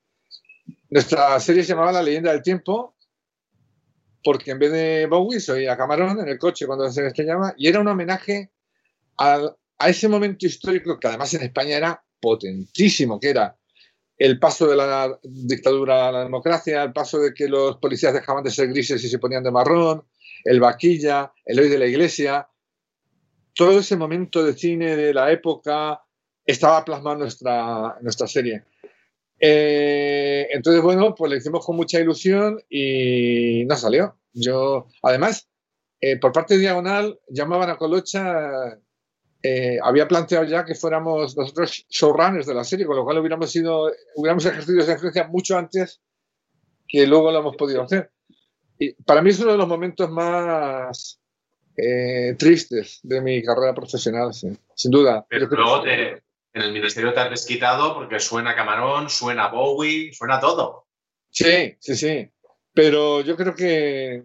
nuestra serie se llamaba La leyenda del tiempo, porque en vez de Bowie soy a Camarón en el coche cuando se llama y era un homenaje a, a ese momento histórico que además en España era potentísimo, que era el paso de la dictadura a la democracia, el paso de que los policías dejaban de ser grises y se ponían de marrón, el vaquilla, el hoy de la iglesia. Todo ese momento de cine de la época estaba plasmado en nuestra, nuestra serie. Eh, entonces, bueno, pues lo hicimos con mucha ilusión y no salió. Yo, además, eh, por parte de Diagonal, llamaban a Colocha eh, había planteado ya que fuéramos nosotros showrunners de la serie, con lo cual hubiéramos sido, hubiéramos ejercido esa influencia mucho antes que luego lo hemos podido hacer. Y para mí es uno de los momentos más eh, tristes de mi carrera profesional, sin duda. Pero luego en el ministerio te has desquitado porque suena Camarón, suena Bowie, suena todo. Sí, sí, sí. Pero yo creo que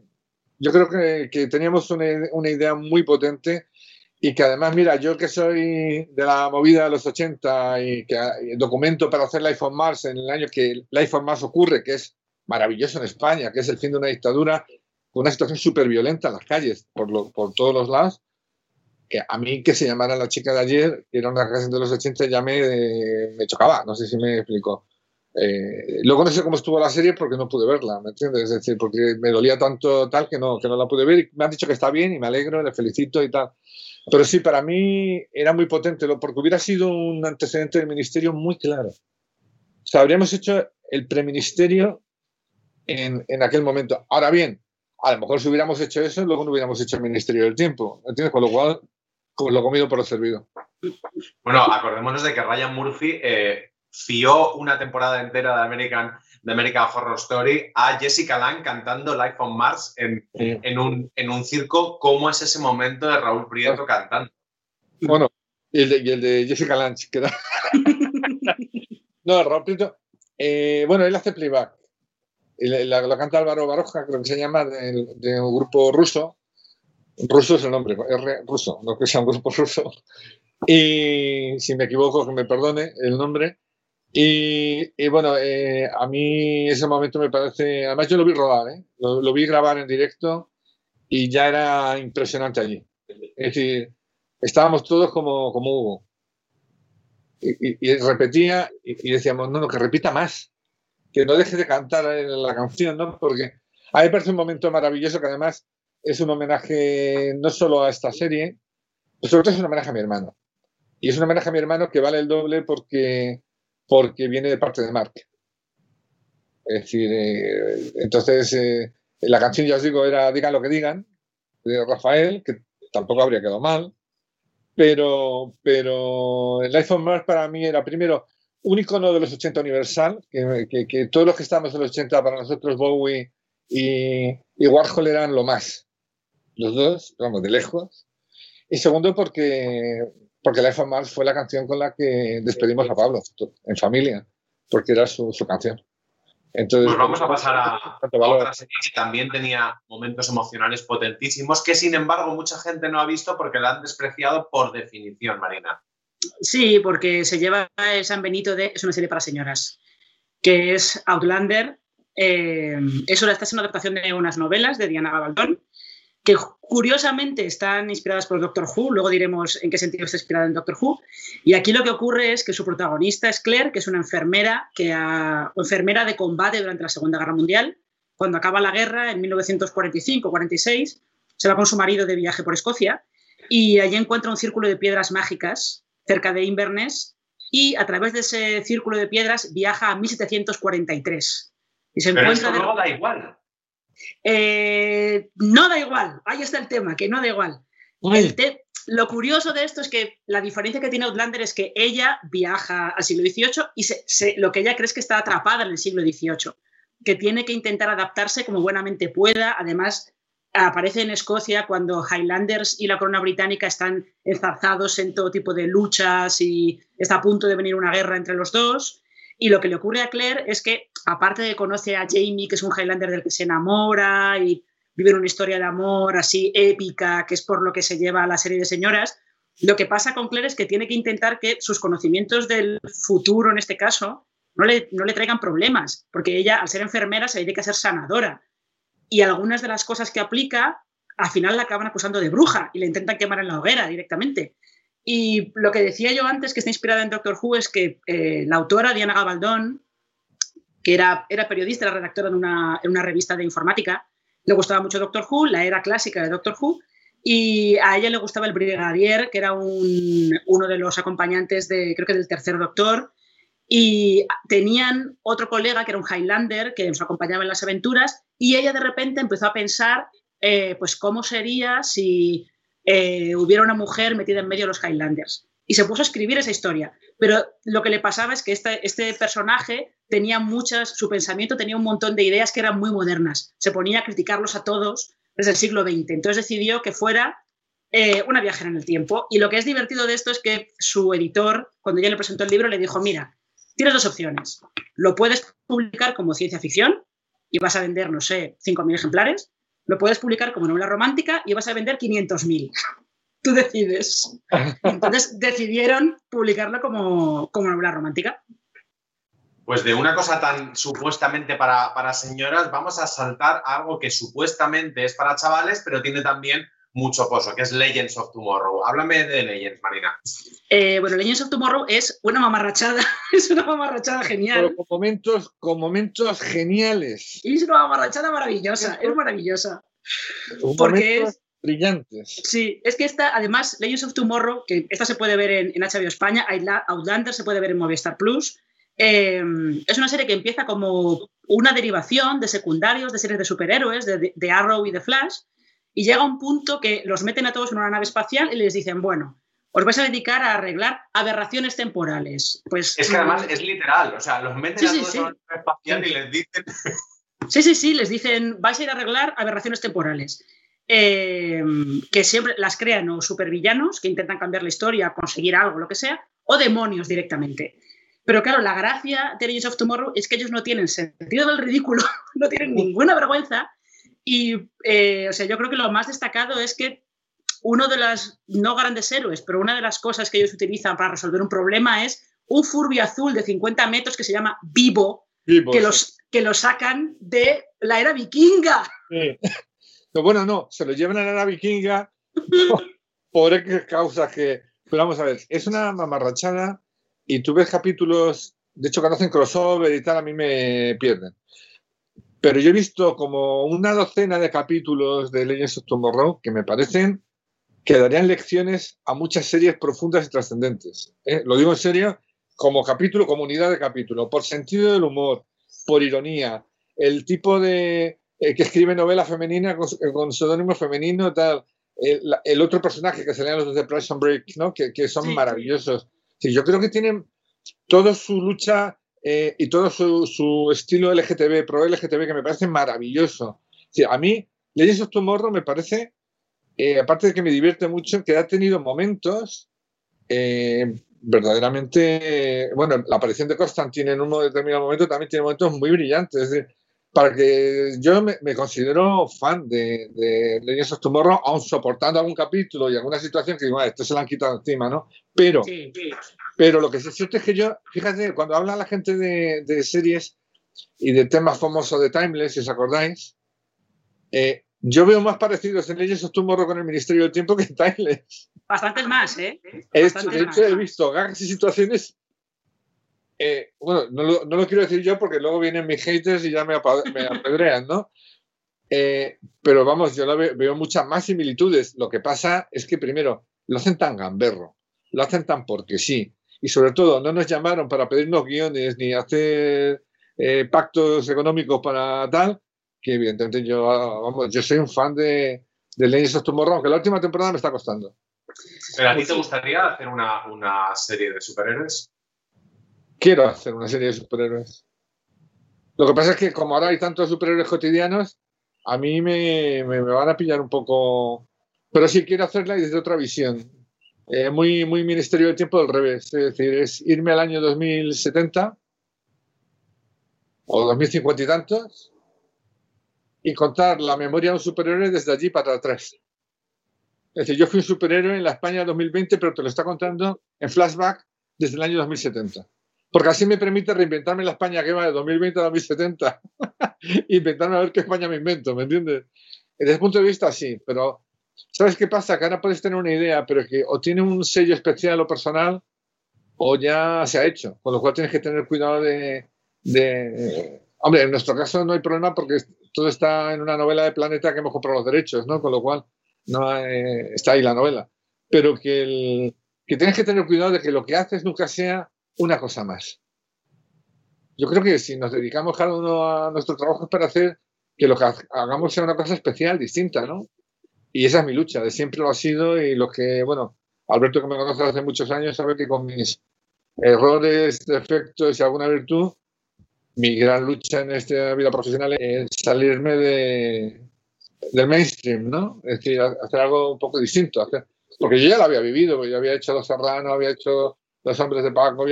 yo creo que, que teníamos una, una idea muy potente y que además, mira, yo que soy de la movida de los 80 y que documento para hacer Life on Mars en el año que Life on Mars ocurre, que es maravilloso en España, que es el fin de una dictadura, con una situación súper violenta en las calles, por, lo, por todos los lados, que a mí que se llamara la chica de ayer, que era una canción de los 80, ya me, me chocaba, no sé si me explico. Eh, luego no sé cómo estuvo la serie porque no pude verla, ¿me entiendes? Es decir, porque me dolía tanto tal que no, que no la pude ver y me han dicho que está bien y me alegro, le felicito y tal. Pero sí, para mí era muy potente, porque hubiera sido un antecedente del ministerio muy claro. O sea, habríamos hecho el preministerio en, en aquel momento. Ahora bien, a lo mejor si hubiéramos hecho eso, luego no hubiéramos hecho el Ministerio del Tiempo. ¿Entiendes? Con lo cual, con lo comido por lo servido. Bueno, acordémonos de que Ryan Murphy eh, fió una temporada entera de American de American Horror Story a Jessica Lange cantando Life on Mars en, en, un, en un circo. ¿Cómo es ese momento de Raúl Prieto ah. cantando? Bueno, y el de, y el de Jessica Lange, que *laughs* no, Raúl Prieto. Eh, bueno, él hace playback. Lo canta Álvaro Baroja, creo que se llama, de, de, un grupo ruso. Ruso es el nombre, R ruso, no que sea un grupo ruso. Y si me equivoco, que me perdone el nombre. Y, bueno, eh, a mí ese momento me parece, además yo lo vi rodar, ¿eh? lo, vi grabar en directo y ya era impresionante allí. Es decir, estábamos todos como, como Hugo. Y, repetía y, decíamos, no, no, que repita más, que no deje de cantar la canción, ¿no? Porque a mí me parece un momento maravilloso que además es un homenaje no solo a esta serie, pero sobre todo es un homenaje a mi hermano. Y es un homenaje a mi hermano que vale el doble porque porque viene de parte de Mark. Es decir, eh, entonces eh, la canción, ya os digo, era Digan lo que digan, de Rafael, que tampoco habría quedado mal, pero, pero el iPhone Mars para mí era primero un icono de los 80 universal, que, todos los que estamos en los 80 para nosotros Bowie y Warhol eran lo más, los dos, vamos, de lejos. Y segundo porque porque Life of Mars fue la canción con la que despedimos a Pablo en familia, porque era su, canción. Entonces, pues vamos a pasar a, otra serie que también tenía momentos emocionales potentísimos, que sin embargo mucha gente no ha visto porque la han despreciado por definición, Marina. Sí, porque se lleva el San Benito de. Es una serie para señoras, que es Outlander. Eh, es una, esta es una adaptación de unas novelas de Diana Gabaldón que curiosamente están inspiradas por Doctor Who, luego diremos en qué sentido está inspirada en Doctor Who, y aquí lo que ocurre es que su protagonista es Claire, que es una enfermera, que enfermera de combate durante la Segunda Guerra Mundial, cuando acaba la guerra en 1945-46, se va con su marido de viaje por Escocia y allí encuentra un círculo de piedras mágicas cerca de Inverness y a través de ese círculo de piedras viaja a 1743. Y se Pero encuentra esto da igual. Eh, no da igual, ahí está el tema, que no da igual. lo curioso de esto es que la diferencia que tiene Outlander es que ella viaja al siglo XVIII y lo que ella cree es que está atrapada en el siglo XVIII. que tiene que intentar adaptarse como buenamente pueda. Además, aparece en Escocia cuando Highlanders y la corona británica están enzarzados en todo tipo de luchas y está a punto de venir una guerra entre los dos. Y lo que le ocurre a Claire es que, aparte de conocer a Jamie, que es un Highlander del que se enamora y vive una historia de amor así épica, que es por lo que se lleva a la serie de señoras, lo que pasa con Claire es que tiene que intentar que sus conocimientos del futuro, en este caso, no le, no le traigan problemas, porque ella, al ser enfermera, se dedica a ser sanadora. Y algunas de las cosas que aplica, al final la acaban acusando de bruja y la intentan quemar en la hoguera directamente. Y lo que decía yo antes, que está inspirada en Doctor Who, es que eh, la autora Diana Gabaldón, que era, era periodista, era redactora de una, en una revista de informática, le gustaba mucho Doctor Who, la era clásica de Doctor Who, y a ella le gustaba el Brigadier, que era uno de los acompañantes de, creo que del tercer Doctor, y tenían otro colega que era un Highlander que nos acompañaba en las aventuras, y ella de repente empezó a pensar, eh, pues, cómo sería si eh, hubiera una mujer metida en medio de los Highlanders. Y se puso a escribir esa historia. Pero lo que le pasaba es que este, este personaje tenía muchas, su pensamiento tenía un montón de ideas que eran muy modernas. Se ponía a criticarlos a todos desde el siglo XX. Entonces decidió que fuera eh, una viajera en el tiempo. Y lo que es divertido de esto es que su editor, cuando ya le presentó el libro, le dijo, mira, tienes dos opciones. Lo puedes publicar como ciencia ficción y vas a vender, no sé, 5.000 ejemplares. Lo puedes publicar como novela romántica y vas a vender 500.000. *laughs* Tú decides. *laughs* Entonces decidieron publicarlo como, como novela romántica. Pues de una cosa tan supuestamente para, para, señoras, vamos a saltar a algo que supuestamente es para chavales, pero tiene también mucho pozo, que es Legends of Tomorrow. Háblame de Legends, Marina. Eh, bueno, Legends of Tomorrow es una mamarrachada, *laughs* es una mamarrachada genial. con momentos, con momentos geniales. Y es una mamarrachada maravillosa, es maravillosa. Porque es, brillantes. Sí, es que esta, además, Legends of Tomorrow, que esta se puede ver en, en HBO España, Outlander se puede ver en Movistar Plus, Em, es una serie que empieza como una derivación de secundarios, de series de superhéroes, de, Arrow y de Flash, y llega un punto que los meten a todos en una nave espacial y les dicen, bueno, os vais a dedicar a arreglar aberraciones temporales. Pues, es que además mm, es literal, o sea, los meten a todos en una nave espacial y les dicen... *laughs* Sí, sí, sí, les dicen, vais a ir a arreglar aberraciones temporales. Em, que siempre las crean o supervillanos que intentan cambiar la historia, conseguir algo, lo que sea, o demonios directamente. Pero claro, la gracia de Legends of Tomorrow es que ellos no tienen sentido del ridículo, *laughs* no tienen ninguna vergüenza. Y, eh, o sea, yo creo que lo más destacado es que uno de las, no grandes héroes, pero una de las cosas que ellos utilizan para resolver un problema es un Furby azul de 50 metros que se llama Vivo, que, los, que lo sacan de la era vikinga. bueno, no, se lo llevan a la era vikinga por, por causas que... Pero vamos a ver, es una mamarrachada y tú ves capítulos, de hecho cuando hacen crossover y tal, a mí me pierden. Pero yo he visto como una docena de capítulos de Legends of Tomorrow que me parecen que darían lecciones a muchas series profundas y trascendentes. ¿eh? Lo digo en serio, como capítulo, como unidad de capítulo, por sentido del humor, por ironía, el tipo de eh, que escribe novela femenina con, con seudónimo femenino, tal, el, otro personaje que salían los de Prison Break, ¿no? que, que son maravillosos. Sí, yo creo que tienen toda su lucha eh, y todo su, estilo LGTB, pro LGTB, que me parece maravilloso. Sí, a mí, Legends of Tomorrow me parece, eh, aparte de que me divierte mucho, que ha tenido momentos eh, verdaderamente. Bueno, la aparición de Constantine en un determinado momento también tiene momentos muy brillantes. Es decir, para que yo me, considero fan de, de Legends of Tomorrow, aún soportando algún capítulo y alguna situación que digo, esto se la han quitado encima, ¿no? Pero, pero lo que es cierto es que yo, fíjate, cuando habla la gente de, series y de temas famosos de Timeless, si os acordáis, eh, yo veo más parecidos en Legends of Tomorrow con el Ministerio del Tiempo *laughs* que en Timeless. Bastantes más, ¿eh? de hecho, he visto gags y situaciones eh, bueno, no lo, quiero decir yo porque luego vienen mis haters y ya me, apedrean, ¿no? Eh, pero vamos, yo veo, muchas más similitudes. Lo que pasa es que primero lo hacen tan gamberro, lo hacen tan porque sí. Y sobre todo, no nos llamaron para pedirnos guiones ni hacer eh, pactos económicos para tal, que evidentemente yo, vamos, yo soy un fan de, de Legends of Tomorrow, aunque la última temporada me está costando. ¿Pero a ti te gustaría hacer una, una serie de superhéroes? quiero hacer una serie de superhéroes. Lo que pasa es que como ahora hay tantos superhéroes cotidianos, a mí me, me, van a pillar un poco... Pero sí quiero hacerla desde otra visión. Eh, muy, muy Ministerio del Tiempo del revés. Es decir, es irme al año 2070 o 2050 y tantos y contar la memoria de un superhéroe desde allí para atrás. Es decir, yo fui un superhéroe en la España 2020, pero te lo está contando en flashback desde el año 2070. Porque así me permite reinventarme la España que va de 2020 a 2070. *laughs* Inventarme a ver qué España me invento, ¿me entiendes? Desde ese punto de vista, sí, pero ¿sabes qué pasa? Que ahora puedes tener una idea, pero que o tiene un sello especial o personal o ya se ha hecho. Con lo cual tienes que tener cuidado de, de Hombre, en nuestro caso no hay problema porque todo está en una novela de Planeta que hemos comprado los derechos, ¿no? Con lo cual está ahí la novela. Pero que, que tienes que tener cuidado de que lo que haces nunca sea una cosa más. Yo creo que si nos dedicamos cada uno a nuestro trabajo es para hacer que lo que hagamos sea una cosa especial, distinta, ¿no? Y esa es mi lucha, de siempre lo ha sido y lo que, bueno, Alberto que me conoce hace muchos años sabe que con mis errores, defectos y alguna virtud, mi gran lucha en esta vida profesional es salirme de, del mainstream, ¿no? Es decir, hacer algo un poco distinto. porque yo ya lo había vivido, yo había hecho Los Serranos, había hecho Los Hombres de Paco,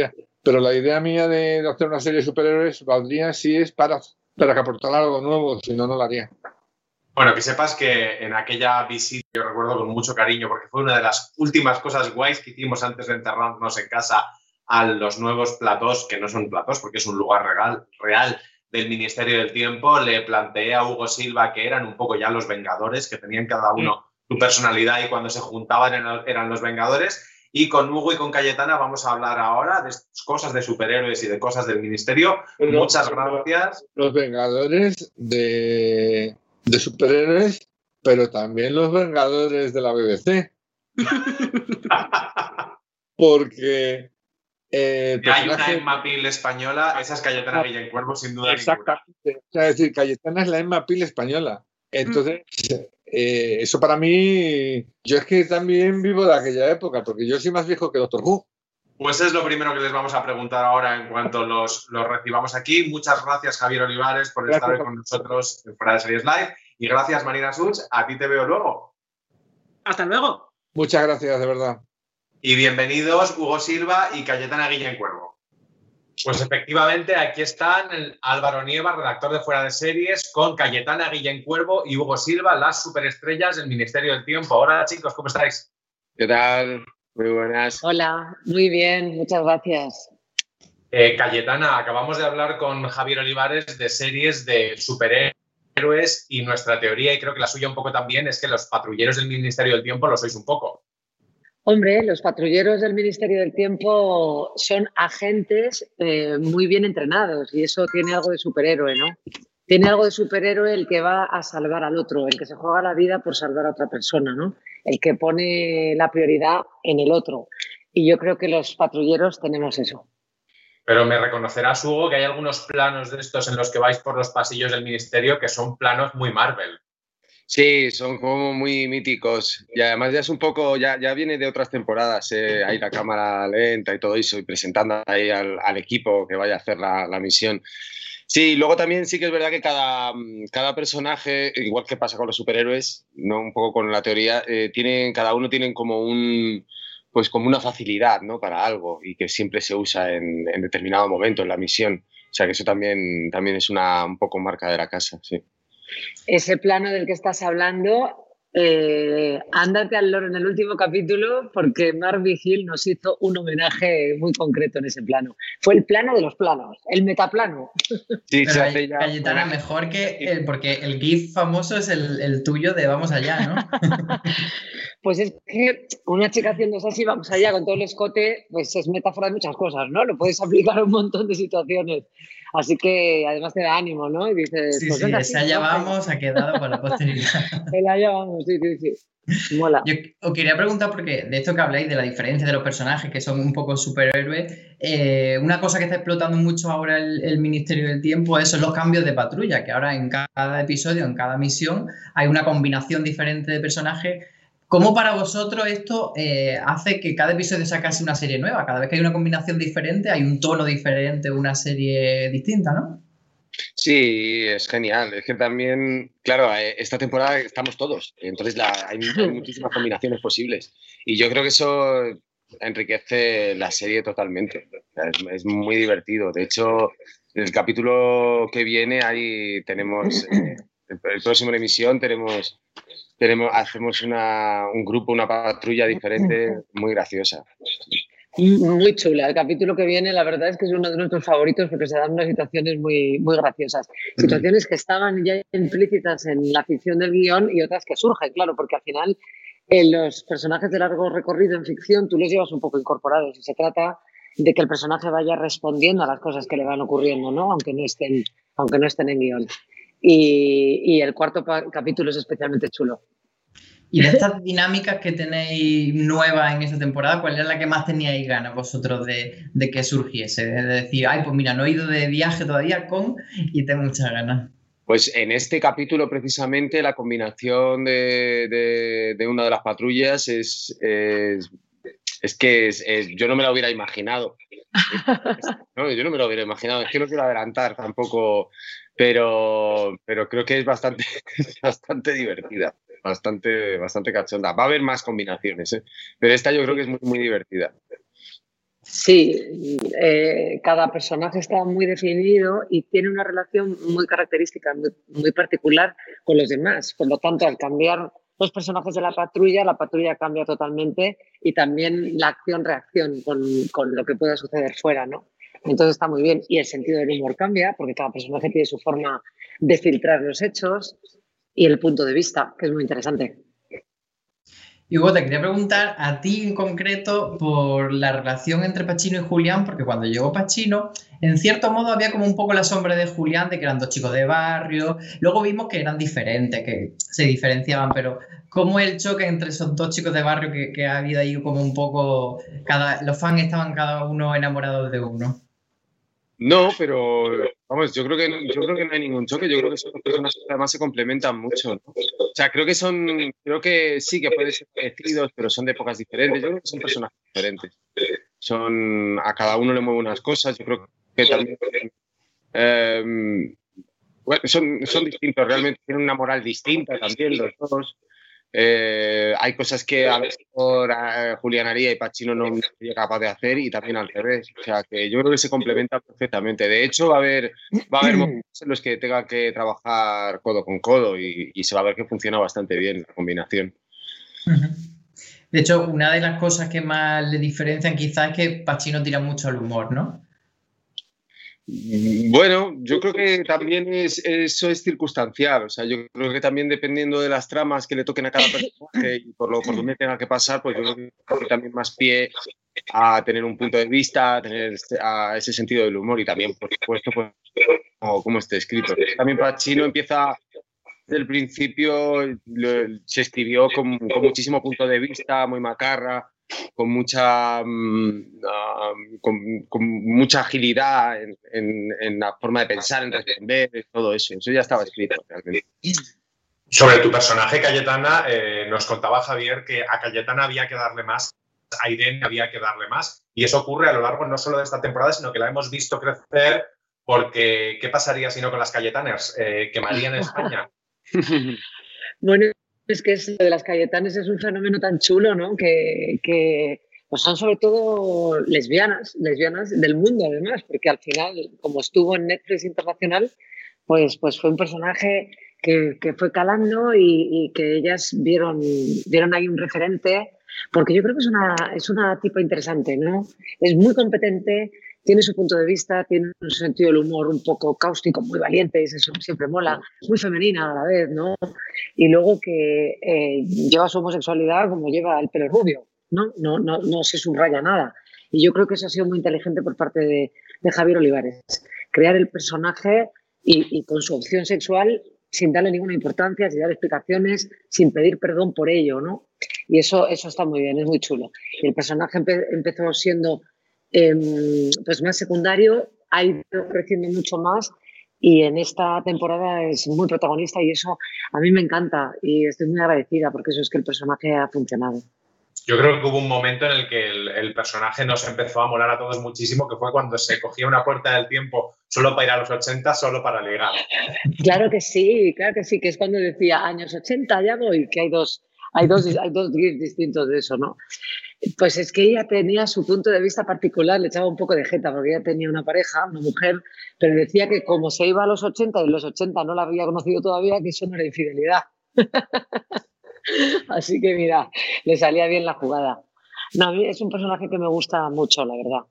pero la idea mía de, hacer una serie de superhéroes valdría si es para, para que aportara algo nuevo, si no, no lo haría. Bueno, que sepas que en aquella visita yo recuerdo con mucho cariño, porque fue una de las últimas cosas guays que hicimos antes de enterrarnos en casa a los nuevos platos, que no son platos porque es un lugar real, real del Ministerio del Tiempo, le planteé a Hugo Silva que eran un poco ya los Vengadores, que tenían cada uno su personalidad y cuando se juntaban eran los Vengadores. Y con Hugo y con Cayetana vamos a hablar ahora de cosas de superhéroes y de cosas del Ministerio. Muchas gracias. Los Vengadores de, de superhéroes, pero también los Vengadores de la BBC. Porque eh, hay una Emma Peel española, esa es Cayetana Guillén Cuervo, sin duda. Exactamente. O sea, es decir, Cayetana es la Emma Peel española. Entonces, eh, eso para mí, yo es que también vivo de aquella época, porque yo soy más viejo que Doctor Who. Pues es lo primero que les vamos a preguntar ahora en cuanto los, los recibamos aquí. Muchas gracias, Javier Olivares, por estar con nosotros en Fuera de Series Live. Y gracias, Marina Such. A ti te veo luego. Hasta luego. Muchas gracias, de verdad. Y bienvenidos Hugo Silva y Cayetana Guillén Cuervo. Pues efectivamente, aquí están Álvaro Nieva, redactor de Fuera de Series, con Cayetana Guillén Cuervo y Hugo Silva, las superestrellas del Ministerio del Tiempo. Hola chicos, ¿cómo estáis? ¿Qué tal? Muy buenas. Hola, muy bien, muchas gracias. Eh, Cayetana, acabamos de hablar con Javier Olivares de series de superhéroes y nuestra teoría, y creo que la suya un poco también, es que los patrulleros del Ministerio del Tiempo lo sois un poco. Hombre, los patrulleros del Ministerio del Tiempo son agentes eh, muy bien entrenados y eso tiene algo de superhéroe, ¿no? Tiene algo de superhéroe el que va a salvar al otro, el que se juega la vida por salvar a otra persona, ¿no? El que pone la prioridad en el otro. Y yo creo que los patrulleros tenemos eso. Pero me reconocerás, Hugo, que hay algunos planos de estos en los que vais por los pasillos del ministerio que son planos muy Marvel. Sí, son como muy míticos. Y además ya es un poco, ya, ya viene de otras temporadas, eh, ahí la cámara lenta y todo eso, y presentando ahí al, equipo que vaya a hacer la, misión. Sí, luego también sí que es verdad que cada, cada, personaje, igual que pasa con los superhéroes, no un poco con la teoría, eh, tienen, cada uno tiene como un pues como una facilidad ¿no? para algo y que siempre se usa en, en determinado momento en la misión. O sea que eso también, también es una un poco marca de la casa, sí. Ese plano del que estás hablando, eh, ándate al loro en el último capítulo porque Mark Vigil nos hizo un homenaje muy concreto en ese plano. Fue el plano de los planos, el metaplano. Sí, Pero se Cayetana, mejor que el, porque el GIF famoso es el, el tuyo de Vamos allá, ¿no? *laughs* Pues es que una chica haciendo así, vamos allá con todo el escote, pues es metáfora de muchas cosas, ¿no? Lo puedes aplicar a un montón de situaciones. Así que además te da ánimo, ¿no? Y dices, sí, pues sí, allá vamos ha quedado para la *laughs* posteridad. el allá vamos, sí, sí, sí. Mola. Yo os quería preguntar, porque de esto que habláis, de la diferencia de los personajes que son un poco superhéroes, eh, una cosa que está explotando mucho ahora el, el, Ministerio del Tiempo es son los cambios de patrulla, que ahora en cada episodio, en cada misión, hay una combinación diferente de personajes ¿Cómo para vosotros esto eh, hace que cada episodio sea casi una serie nueva? Cada vez que hay una combinación diferente, hay un tono diferente, una serie distinta, ¿no? Sí, es genial. Es que también, claro, eh, esta temporada estamos todos, entonces hay, muchísimas *laughs* combinaciones posibles. Y yo creo que eso enriquece la serie totalmente. Es, muy divertido. De hecho, el capítulo que viene ahí tenemos, eh, el, próximo en emisión tenemos, tenemos hacemos una, un grupo, una patrulla diferente, muy graciosa. Muy chula. El capítulo que viene, la verdad es que es uno de nuestros favoritos porque se dan unas situaciones muy, muy graciosas. Situaciones que estaban ya implícitas en la ficción del guion y otras que surgen, claro, porque al final en los personajes de largo recorrido en ficción tú los llevas un poco incorporados y se trata de que el personaje vaya respondiendo a las cosas que le van ocurriendo, ¿no? Aunque no estén, aunque no estén en guion. Y, y el cuarto capítulo es especialmente chulo. Y de estas dinámicas que tenéis nuevas en esta temporada, ¿cuál era la que más teníais ganas vosotros de, que surgiese? De decir, ay, pues mira, no he ido de viaje todavía con y tengo muchas ganas. Pues en este capítulo, precisamente, la combinación de, una de las patrullas es, es, que yo no me la hubiera imaginado. Yo no me lo hubiera imaginado. Es que no quiero adelantar tampoco, pero, pero creo que es bastante, *laughs* bastante divertida bastante, bastante cachonda. Va a haber más combinaciones, ¿eh? pero esta yo creo que es muy, muy divertida. Sí, eh, cada personaje está muy definido y tiene una relación muy característica, muy, particular con los demás. Por lo tanto, al cambiar personajes de la patrulla, la patrulla cambia totalmente y también la acción-reacción con, con, lo que pueda suceder fuera, ¿no? Entonces está muy bien. Y el sentido del humor cambia porque cada personaje tiene su forma de filtrar los hechos y el punto de vista, que es muy interesante. Y Hugo, te quería preguntar a ti en concreto por la relación entre Pachino y Julián, porque cuando llegó Pachino, en cierto modo había como un poco la sombra de Julián, de que eran dos chicos de barrio. Luego vimos que eran diferentes, que se diferenciaban, pero ¿cómo el choque entre esos dos chicos de barrio que, ha habido ahí como un poco, cada, los fans estaban cada uno enamorados de uno? No, pero vamos, yo creo que yo creo que no hay ningún choque. Yo creo que son personas que además se complementan mucho. O sea, creo que son, creo que sí que pueden ser parecidos, pero son de épocas diferentes. Yo creo que son personajes diferentes. Son a cada uno le mueve unas cosas. Yo creo que también bueno, son, son distintos. Realmente tienen una moral distinta también los dos. Eh, hay cosas que a veces por eh, Julián Aría y Pachino no sería capaz de hacer y también al revés. O sea, que yo creo que se complementan perfectamente. De hecho, va a haber, va a haber *clears throat* momentos en los que tenga que trabajar codo con codo y, y se va a ver que funciona bastante bien la combinación. De hecho, una de las cosas que más le diferencian quizás es que Pachino tira mucho al humor, ¿no? Bueno, yo creo que también es, eso es circunstancial. O sea, yo creo que también dependiendo de las tramas que le toquen a cada personaje y por lo por donde tenga que pasar, pues yo creo que también más pie a tener un punto de vista, a tener a ese sentido del humor y también, por supuesto, pues como, esté escrito. También Pachino empieza desde el principio, se escribió con, con muchísimo punto de vista, muy macarra con mucha, mm, con, mucha agilidad en, la forma de pensar, en responder, todo eso. Eso ya estaba escrito realmente. Sobre tu personaje, Cayetana, eh, nos contaba Javier que a Cayetana había que darle más, a Irene había que darle más, y eso ocurre a lo largo no solo de esta temporada, sino que la hemos visto crecer, porque ¿qué pasaría si no con las Cayetaners? Eh, ¿Quemarían España? *laughs* *laughs* bueno, es que es, de las Cayetanes es un fenómeno tan chulo, ¿no? Que, que pues son sobre todo lesbianas, lesbianas del mundo además, porque al final, como estuvo en Netflix Internacional, pues, pues fue un personaje que, que fue calando y, y, que ellas vieron, vieron ahí un referente, porque yo creo que es una, es una tipo interesante, ¿no? Es muy competente, tiene su punto de vista, tiene un sentido del humor un poco cáustico, muy valiente, y eso siempre mola, muy femenina a la vez, ¿no? Y luego que eh, lleva su homosexualidad como lleva el pelo rubio, ¿no? No, no, no se subraya nada. Y yo creo que eso ha sido muy inteligente por parte de, de Javier Olivares. Crear el personaje y, y, con su opción sexual sin darle ninguna importancia, sin dar explicaciones, sin pedir perdón por ello, ¿no? Y eso, eso está muy bien, es muy chulo. Y el personaje empezó siendo Pues más secundario, ha ido creciendo mucho más y en esta temporada es muy protagonista y eso a mí me encanta y estoy muy agradecida porque eso es que el personaje ha funcionado. Yo creo que hubo un momento en el que el, personaje nos empezó a molar a todos muchísimo, que fue cuando se cogía una puerta del tiempo solo para ir a los 80, solo para ligar. Claro que sí, claro que sí, que es cuando decía años 80, ya voy, que hay dos, hay dos, hay dos distintos de eso, ¿no? Pues es que ella tenía su punto de vista particular, le echaba un poco de jeta, porque ella tenía una pareja, una mujer, pero decía que como se iba a los 80 y los 80 no la había conocido todavía, que eso no era infidelidad. *laughs* Así que mira, le salía bien la jugada. No, a mí es un personaje que me gusta mucho, la verdad,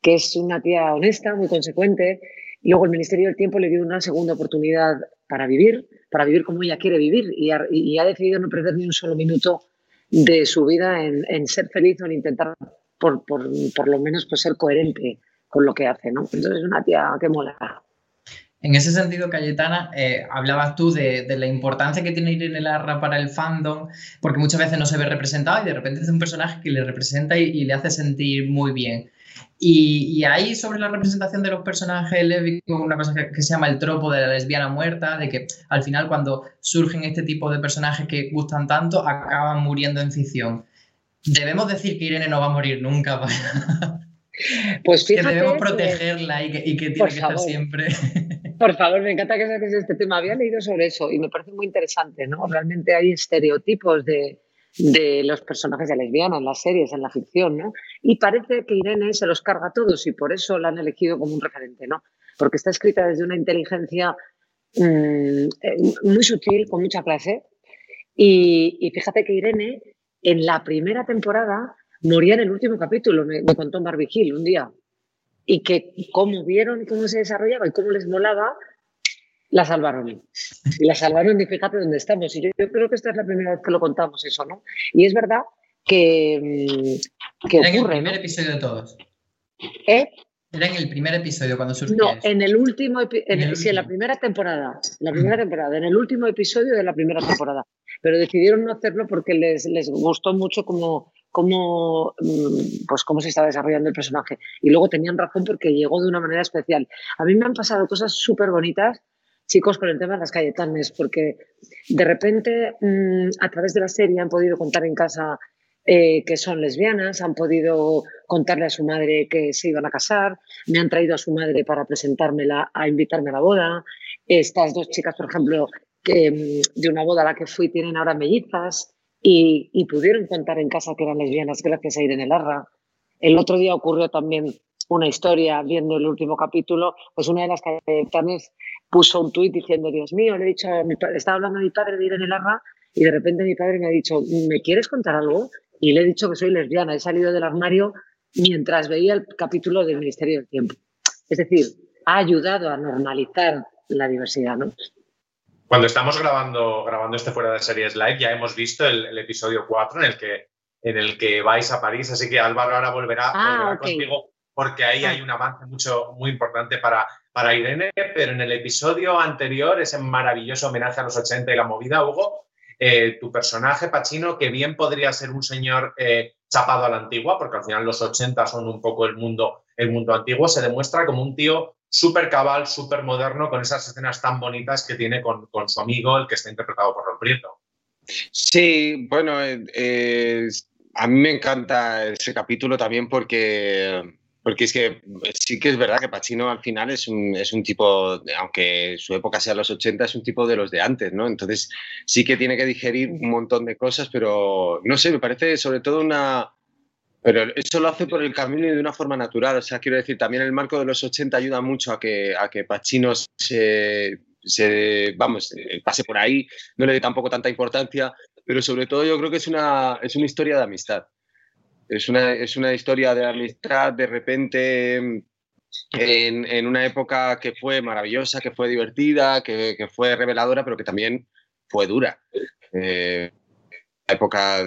que es una tía honesta, muy consecuente. Luego el Ministerio del Tiempo le dio una segunda oportunidad para vivir, para vivir como ella quiere vivir y ha, decidido no perder ni un solo minuto de su vida en, ser feliz o en intentar por, lo menos pues, ser coherente con lo que hace, ¿no? Entonces es una tía que mola. En ese sentido, Cayetana, eh, hablabas tú de, la importancia que tiene Irene Larra para el fandom, porque muchas veces no se ve representado y de repente es un personaje que le representa y, le hace sentir muy bien. Y, ahí sobre la representación de los personajes lésbicos, una cosa que, se llama el tropo de la lesbiana muerta, de que al final cuando surgen este tipo de personajes que gustan tanto, acaban muriendo en ficción. Debemos decir que Irene no va a morir nunca. *laughs* Pues fíjate, que debemos protegerla y que, y que tiene que estar siempre. *laughs* Por favor, me encanta que saques este tema. Había leído sobre eso y me parece muy interesante, ¿no? Realmente hay estereotipos de, de los personajes de lesbiana en las series, en la ficción, ¿no? Y parece que Irene se los carga a todos y por eso la han elegido como un referente, ¿no? Porque está escrita desde una inteligencia mm, eh, muy sutil, con mucha clase. Y, y, fíjate que Irene, en la primera temporada, moría en el último capítulo, me, me contó Barbie Hill un día y que como vieron cómo se desarrollaba y cómo les molaba, la salvaron. *laughs* Y la salvaron y fíjate dónde estamos. Y yo, creo que esta es la primera vez que lo contamos eso, ¿no? Y es verdad que, mm, que Era en el primer episodio de todos. ¿Eh? Era en el primer episodio cuando surgió. No, en el último, en, sí, en la primera temporada. La *clears throat* primera temporada, en el último episodio de la primera temporada. Pero decidieron no hacerlo porque les, les gustó mucho como cómo, mm, pues cómo se estaba desarrollando el personaje. Y luego tenían razón porque llegó de una manera especial. A mí me han pasado cosas súper bonitas, chicos, con el tema de las Cayetanes, porque de repente mm, a través de la serie han podido contar en casa eh, que son lesbianas, han podido contarle a su madre que se iban a casar, me han traído a su madre para presentármela, a invitarme a la boda. Estas dos chicas, por ejemplo, que, mm, de una boda a la que fui, tienen ahora mellizas y, pudieron contar en casa que eran lesbianas gracias a Irene Larra. El otro día ocurrió también una historia viendo el último capítulo, pues una de las capitanes puso un tuit diciendo, Dios mío, le he dicho, estaba hablando a mi padre de Irene Larra y de repente mi padre me ha dicho, ¿me quieres contar algo? Y le he dicho que soy lesbiana, he salido del armario mientras veía el capítulo del Ministerio del Tiempo. Es decir, ha ayudado a normalizar la diversidad, ¿no? Cuando estamos grabando, grabando este fuera de series live, ya hemos visto el, episodio 4 en el, que, en el que vais a París, así que Álvaro ahora volverá, ah, contigo porque ahí ah. hay un avance mucho, muy importante para, para Irene, pero en el episodio anterior, ese maravilloso homenaje a los 80 y la movida, Hugo, eh, tu personaje, Pachino, que bien podría ser un señor eh, chapado a la antigua, porque al final los 80 son un poco el mundo, el mundo antiguo, se demuestra como un tío súper cabal, súper moderno, con esas escenas tan bonitas que tiene con, su amigo, el que está interpretado por Ron Prieto. Sí, bueno, eh, a mí me encanta ese capítulo también porque, porque es que sí que es verdad que Pacino al final es un, es un tipo, aunque su época sea los 80, es un tipo de los de antes, ¿no? Entonces sí que tiene que digerir un montón de cosas, pero no sé, me parece sobre todo una, pero eso lo hace por el camino y de una forma natural. O sea, quiero decir, también el marco de los 80 ayuda mucho a que, a que Pacino se, vamos, pase por ahí, no le dé tampoco tanta importancia, pero sobre todo yo creo que es una, es una historia de amistad. Es una, es una historia de amistad de repente en, en, una época que fue maravillosa, que fue divertida, que, que fue reveladora, pero que también fue dura. Eh, época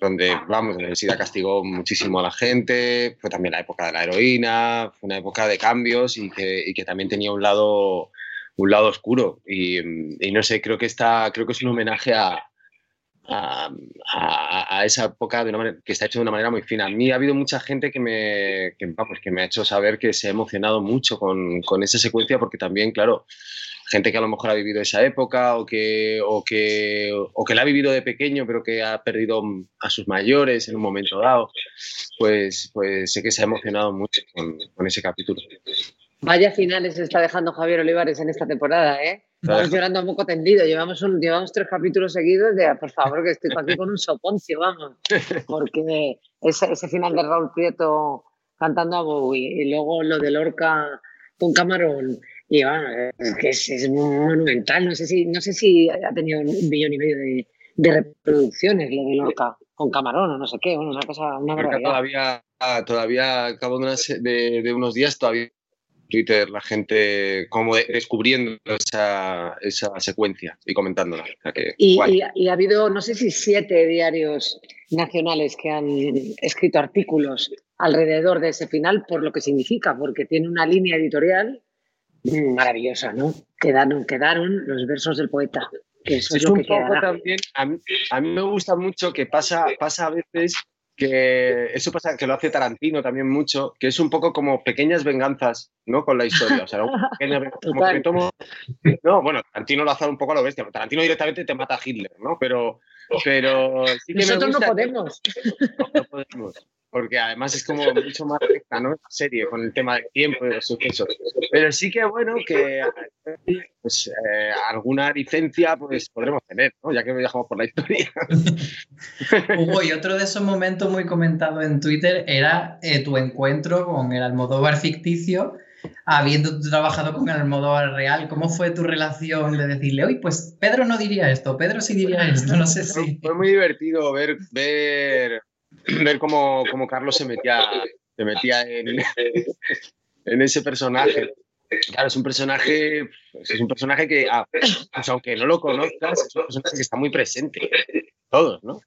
donde, vamos, la universidad castigó muchísimo a la gente, fue también la época de la heroína, fue una época de cambios y que, y que también tenía un lado, un lado oscuro. Y, y, no sé, creo que, está, creo que es un homenaje a, a, esa época de una manera, que está hecho de una manera muy fina. A mí ha habido mucha gente que me, que, vamos, que me ha hecho saber que se ha emocionado mucho con, con, esa secuencia porque también, claro, gente que a lo mejor ha vivido esa época o que, o que, o que la ha vivido de pequeño pero que ha perdido a sus mayores en un momento dado, pues, pues sé que se ha emocionado mucho con, con ese capítulo. Vaya finales está dejando Javier Olivares en esta temporada, ¿eh? Estamos llorando un poco tendido. Llevamos, un, llevamos tres capítulos seguidos de, por favor, que estoy aquí con un soponcio, vamos. Porque ese, ese final de Raúl Prieto cantando a Bowie y luego lo de Lorca con Camarón. Y bueno, es que es, monumental. No sé si, no sé si ha tenido un millón y medio de, de reproducciones lo de Lorca con Camarón o no sé qué. una cosa, una barbaridad. Todavía, todavía, a cabo de, de unos días, todavía Twitter la gente como descubriendo esa, esa, secuencia y comentándola. y, ha habido, no sé si siete diarios nacionales que han escrito artículos alrededor de ese final por lo que significa, porque tiene una línea editorial maravillosa, ¿no? Quedaron, quedaron los versos del poeta. Que eso es, lo que poco también, a mí, a mí, me gusta mucho que pasa, pasa a veces que eso pasa que lo hace Tarantino también mucho, que es un poco como pequeñas venganzas, ¿no? Con la historia. O sea, *laughs* como que tomo, no, bueno, Tarantino lo hace un poco a lo bestia. Tarantino directamente te mata a Hitler, ¿no? Pero, pero sí que Nosotros no podemos. no podemos porque además es como *laughs* mucho más recta, ¿no? serie, con el tema del tiempo y los sucesos. Pero sí que bueno que pues, eh, alguna licencia pues podremos tener, ¿no? Ya que viajamos por la historia. *laughs* Hugo, y otro de esos momentos muy comentados en Twitter era eh, tu encuentro con el Almodóvar ficticio, habiendo trabajado con el Almodóvar real. ¿Cómo fue tu relación de decirle, oye, pues Pedro no diría esto, Pedro sí diría esto? No sé si... Fue muy divertido ver, ver *clears throat* ver cómo, cómo, Carlos se metía, se metía en, *laughs* en, ese personaje. Claro, es un personaje, pues, es un personaje que, ah, pues aunque no lo conozcas, es un personaje que está muy presente, todos, ¿no?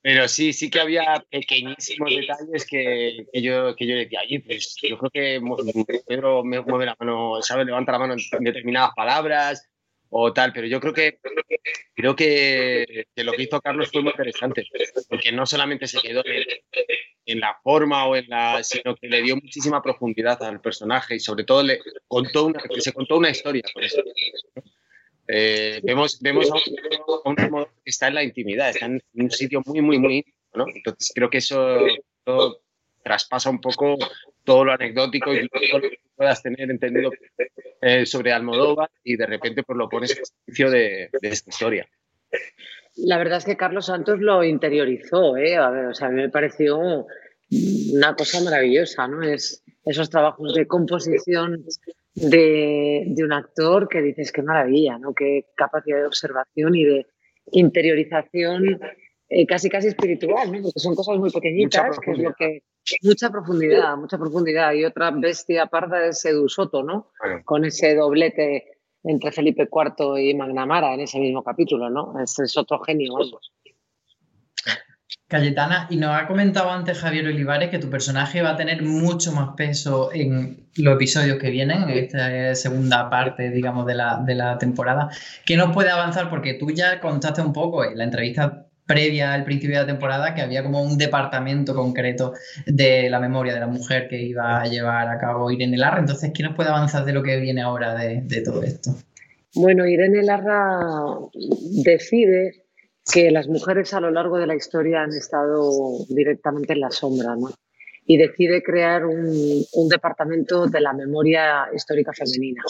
Pero sí, sí que había pequeñísimos detalles que, que yo, que yo decía, oye, pues yo creo que Pedro mueve la mano, sabe, levanta la mano en determinadas palabras, o tal, pero yo creo que creo que, lo que hizo Carlos fue muy interesante, porque no solamente se quedó en, la forma o en la, sino que le dio muchísima profundidad al personaje y sobre todo le contó una, se contó una historia eh, vemos vemos a un, que está en la intimidad, está en un sitio muy, muy, muy ¿no? Entonces creo que eso traspasa un poco todo lo anecdótico y todo lo que puedas tener entendido eh, sobre Almodóvar y de repente pues lo pones en servicio de, esta historia. La verdad es que Carlos Santos lo interiorizó, ¿eh? A ver, o sea, a mí me pareció una cosa maravillosa, ¿no? Es esos trabajos de composición de, de un actor que dices qué maravilla, ¿no? Qué capacidad de observación y de interiorización eh, casi casi espiritual, ¿no? Porque son cosas muy pequeñitas, que es lo que mucha profundidad, mucha profundidad. Y otra bestia parda es Edu Soto, ¿no? Con ese doblete entre Felipe IV y Magnamara en ese mismo capítulo, ¿no? Ese es otro genio, vamos. Cayetana, y nos ha comentado antes Javier Olivares que tu personaje va a tener mucho más peso en los episodios que vienen, en esta segunda parte, digamos, de la, de la temporada. ¿Qué nos puede avanzar? Porque tú ya contaste un poco en la entrevista previa al principio de la temporada que había como un departamento concreto de la memoria de la mujer que iba a llevar a cabo Irene Larra. Entonces, ¿qué nos puede avanzar de lo que viene ahora de, todo esto? Bueno, Irene Larra decide que las mujeres a lo largo de la historia han estado directamente en la sombra, ¿no? Y decide crear un, un departamento de la memoria histórica femenina.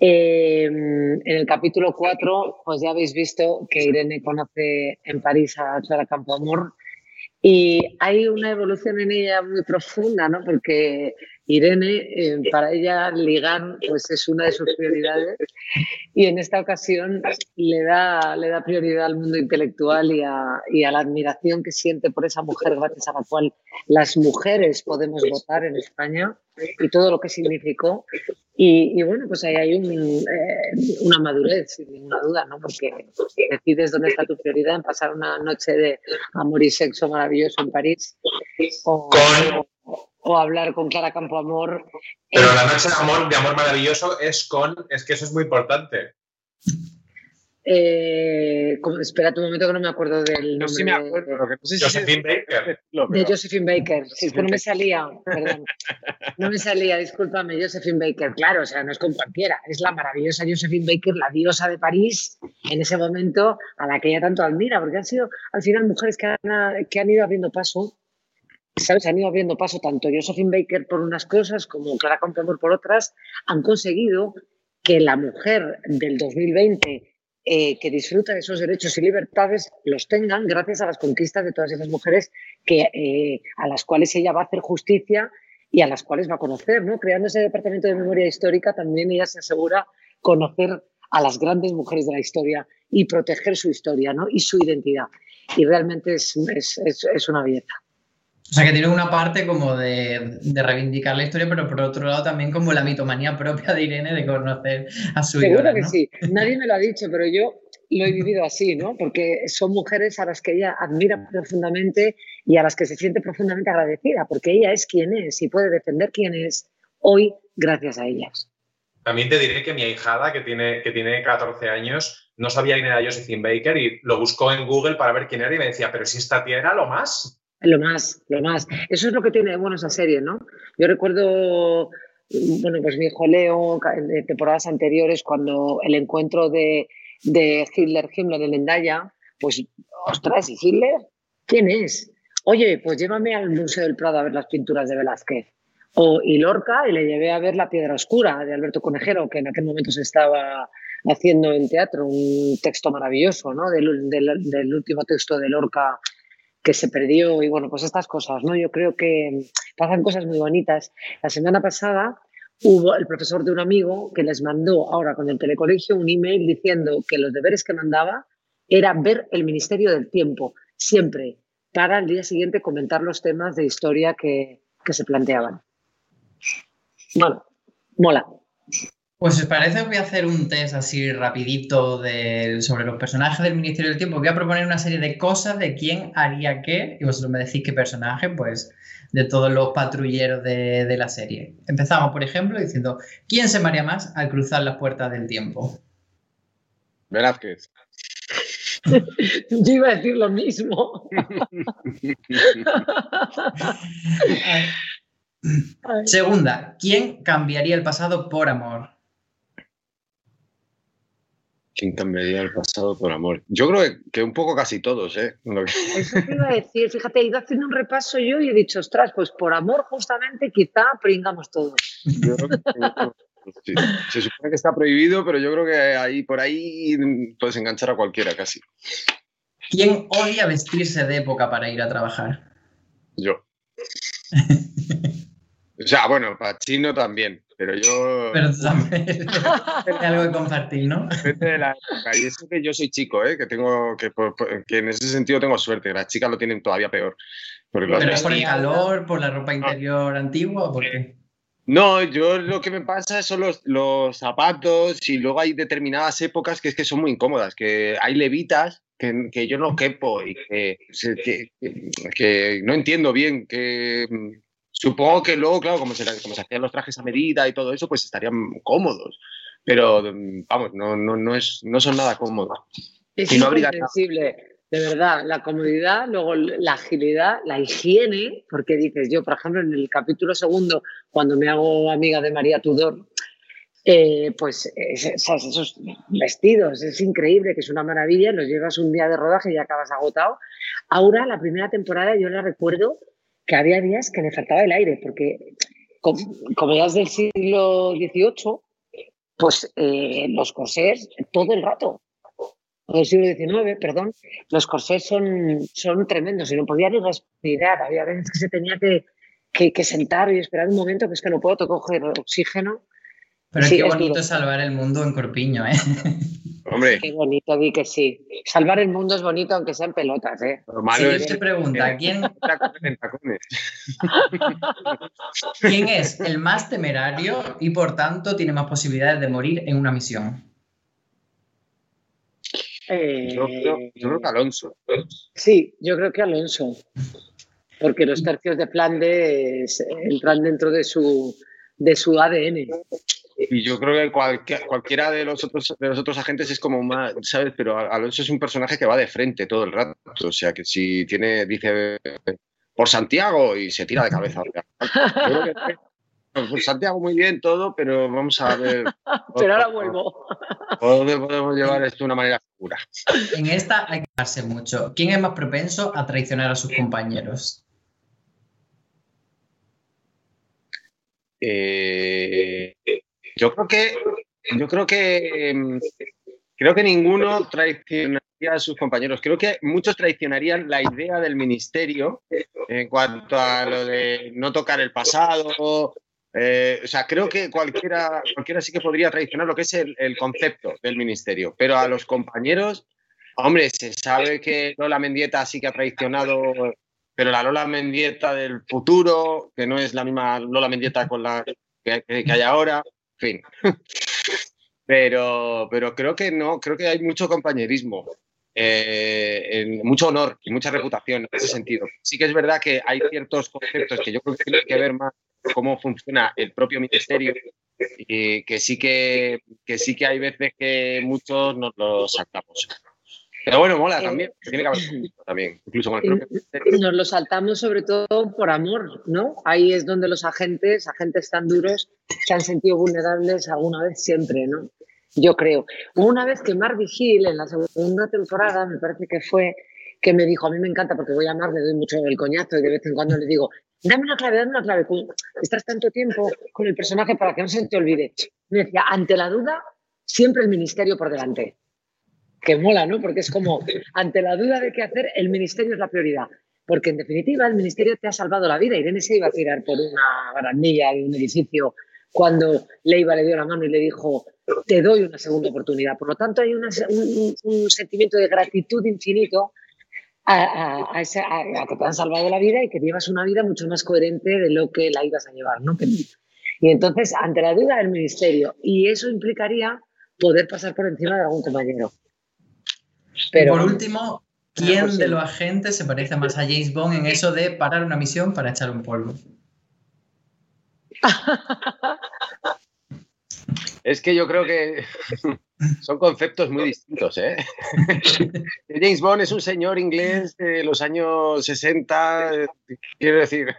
Em, en el capítulo 4, pues ya habéis visto que Irene conoce en París a Clara Campoamor y hay una evolución en ella muy profunda, ¿no? Porque Irene, eh, para ella ligar pues es una de sus prioridades y en esta ocasión le da, le da prioridad al mundo intelectual y a, y a, la admiración que siente por esa mujer gracias a la cual las mujeres podemos votar en España y todo lo que significó. Y, bueno, pues ahí hay eh, una madurez, sin ninguna duda, ¿no? Porque decides dónde está tu prioridad en pasar una noche de amor y sexo maravilloso en París o, o hablar con Clara Campoamor. Pero la noche de amor, de amor maravilloso es con, es que eso es muy importante. Eh, espera un momento que no me acuerdo del nombre. sí me acuerdo, lo que no sé si Josephine Baker. De Josephine Baker. Sí, es que no me salía, perdón. No me salía, discúlpame, Josephine Baker. Claro, o sea, no es con cualquiera. Es la maravillosa Josephine Baker, la diosa de París, en ese momento a la que ella tanto admira, porque han sido al final mujeres que han, que han ido abriendo paso. ¿Sabes? Han ido abriendo paso tanto Josephine Baker por unas cosas como Clara Campoamor por otras. Han conseguido que la mujer del 2020 eh, que disfruta de esos derechos y libertades los tengan gracias a las conquistas de todas esas mujeres que, eh, a las cuales ella va a hacer justicia y a las cuales va a conocer, ¿no? Creando ese departamento de memoria histórica también ella se asegura conocer a las grandes mujeres de la historia y proteger su historia, ¿no? Y su identidad. Y realmente es, es, es una belleza. O sea, que tiene una parte como de, reivindicar la historia, pero por otro lado también como la mitomanía propia de Irene de conocer a su Seguro que sí. Nadie me lo ha dicho, pero yo lo he vivido así, ¿no? Porque son mujeres a las que ella admira profundamente y a las que se siente profundamente agradecida, porque ella es quien es y puede defender quién es hoy gracias a ellas. También te diré que mi ahijada, que tiene, que tiene 14 años, no sabía quién era Josephine Baker y lo buscó en Google para ver quién era y me decía, pero si esta tía era lo más. Lo más, lo más. Eso es lo que tiene bueno esa serie, ¿no? Yo recuerdo, bueno, pues mi hijo Leo, de temporadas anteriores, cuando el encuentro de, de Hitler, Himmler en Endaya, pues, ostras, ¿y Hitler? ¿Quién es? Oye, pues llévame al Museo del Prado a ver las pinturas de Velázquez. O, y Lorca, y le llevé a ver La Piedra Oscura de Alberto Conejero, que en aquel momento se estaba haciendo en teatro, un texto maravilloso, ¿no? Del, del último texto de Lorca que se perdió y bueno, pues estas cosas, ¿no? Yo creo que pasan cosas muy bonitas. La semana pasada hubo el profesor de un amigo que les mandó ahora con el telecolegio un email diciendo que los deberes que mandaba era ver el Ministerio del Tiempo, siempre, para el día siguiente comentar los temas de historia que, que se planteaban. Bueno, mola. Pues os parece, os voy a hacer un test así rapidito sobre los personajes del Ministerio del Tiempo. Voy a proponer una serie de cosas de quién haría qué y vosotros me decís qué personaje, pues de todos los patrulleros de, la serie. Empezamos, por ejemplo, diciendo, ¿quién se maría más al cruzar las puertas del tiempo? Velázquez. *laughs* Yo iba a decir lo mismo. *laughs* Segunda, ¿quién cambiaría el pasado por amor? ¿Quién cambiaría el pasado por amor? Yo creo que, un poco casi todos, ¿eh? *laughs* Eso te iba a decir, fíjate, he ido haciendo un repaso yo y he dicho, ostras, pues por amor justamente quizá pringamos todos. Se supone que está prohibido, pero yo creo que ahí por ahí puedes enganchar a cualquiera casi. ¿Quién odia vestirse de época para ir a trabajar? Yo. *laughs* o sea, bueno, para chino también. Pero yo. Pero también *laughs* hay algo que compartir, ¿no? Depende de la época. Y eso que yo soy chico, ¿eh? que tengo que, que en ese sentido tengo suerte. Las chicas lo tienen todavía peor. ¿Pero es por el calor, por la ropa interior antigua o por qué? No, yo lo que me pasa son los, los, zapatos y luego hay determinadas épocas que es que son muy incómodas, que hay levitas que, que yo no quepo y que, que, que no entiendo bien que Supongo que luego, claro, como se, como se hacían los trajes a medida y todo eso, pues estarían cómodos. Pero, vamos, no, no, no, es, no son nada cómodos. Es y de verdad, la comodidad, luego la agilidad, la higiene, porque dices, yo, por ejemplo, en el capítulo segundo, cuando me hago amiga de María Tudor, eh, pues esos vestidos, es increíble, que es una maravilla, los llevas un día de rodaje y ya acabas agotado. Ahora, la primera temporada, yo la recuerdo que había días que le faltaba el aire, porque como, ya es del siglo XVIII, pues eh, los corsés todo el rato, del siglo XIX, perdón, los corsés son, son tremendos y no podía ni respirar. Había veces que se tenía que, que, sentar y esperar un momento, que es que no puedo coger oxígeno. Pero qué bonito salvar el mundo en Corpiño, ¿eh? *laughs* Hombre. Qué bonito, di que sí. Salvar el mundo es bonito aunque sean pelotas, ¿eh? se pregunta, ¿quién... *laughs* *laughs* ¿quién es el más temerario y por tanto tiene más posibilidades de morir en una misión? Eh, yo, creo, que Alonso. Sí, yo creo que Alonso. Porque los tercios de Flandes entran dentro de su, de su ADN. Y yo creo que cualquiera de los otros de los otros agentes es como más, ¿sabes? Pero Alonso es un personaje que va de frente todo el rato. O sea que si tiene, dice por Santiago y se tira de cabeza. *laughs* Pues Santiago muy bien todo, pero vamos a ver. *laughs* pero ahora vuelvo. ¿Dónde podemos llevar esto de una manera segura? En esta hay que darse mucho. ¿Quién es más propenso a traicionar a sus compañeros? Eh, yo creo que yo creo que em, creo que ninguno traicionaría a sus compañeros. Creo que muchos traicionarían la idea del ministerio en cuanto a lo de no tocar el pasado, eh, o sea, creo que cualquiera, cualquiera sí que podría traicionar lo que es el, concepto del ministerio, pero a los compañeros, hombre, se sabe que Lola Mendieta sí que ha traicionado, pero la Lola Mendieta del futuro, que no es la misma Lola Mendieta con la que, hay ahora, fin. Pero, pero creo que no, creo que hay mucho compañerismo. Eh, mucho honor y mucha reputación en ese sentido. Sí que es verdad que hay ciertos conceptos que yo creo que tienen que ver más cómo funciona el propio ministerio y que sí que, que sí que hay veces que muchos nos lo saltamos. Pero bueno, mola también, tiene que haber *clears throat* también, incluso con el propio ministerio. Nos lo saltamos sobre todo por amor, ¿no? Ahí es donde los agentes, agentes tan duros, se han sentido vulnerables alguna vez siempre, ¿no? Yo creo. Una vez que Mar Vigil, en la segunda temporada, me parece que fue, que me dijo, a mí me encanta porque voy a Mar, le doy mucho el coñazo y de vez en cuando le digo, dame una clave, dame una clave. Estás tanto tiempo con el personaje para que no se te olvide. Me decía, ante la duda, siempre el ministerio por delante. Que mola, ¿no? Porque es como, ante la duda de qué hacer, el ministerio es la prioridad. Porque en definitiva, el ministerio te ha salvado la vida. Irene se iba a tirar por una barandilla de un edificio cuando Leiva le dio la mano y le dijo, te doy una segunda oportunidad. Por lo tanto, hay un, sentimiento de gratitud infinito a, que te han salvado la vida y que llevas una vida mucho más coherente de lo que la ibas a llevar. ¿no? Y entonces, ante la duda del ministerio, y eso implicaría poder pasar por encima de algún compañero. Pero, por último, ¿quién de los agentes se parece más a James Bond en eso de parar una misión para echar un polvo? Es que yo creo que son conceptos muy distintos. ¿eh? *laughs* James Bond es un señor inglés de los años 60, quiero decir.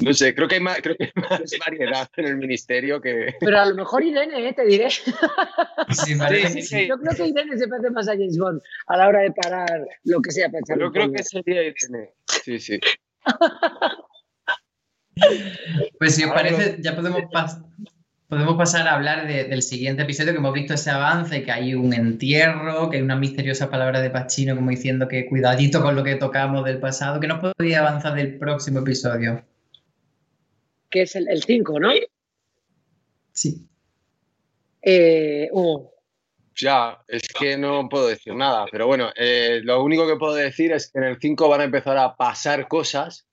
No sé, creo que, hay más, creo que hay más variedad en el ministerio que. Pero a lo mejor Irene, ¿eh? te diré. Sí, sí, Yo creo que Irene se parece más a James Bond a la hora de parar lo que sea para Yo creo que sería Irene. Sí, sí. Pues si os parece, ya podemos, podemos pasar a hablar del siguiente episodio, que hemos visto ese avance, que hay un entierro, que hay una misteriosa palabra de Pachino como diciendo que cuidadito con lo que tocamos del pasado, que no podría avanzar del próximo episodio. Que es el 5, ¿no? Sí. Eh, Ya, es que no puedo decir nada, pero bueno, eh, lo único que puedo decir es que en el 5 van a empezar a pasar cosas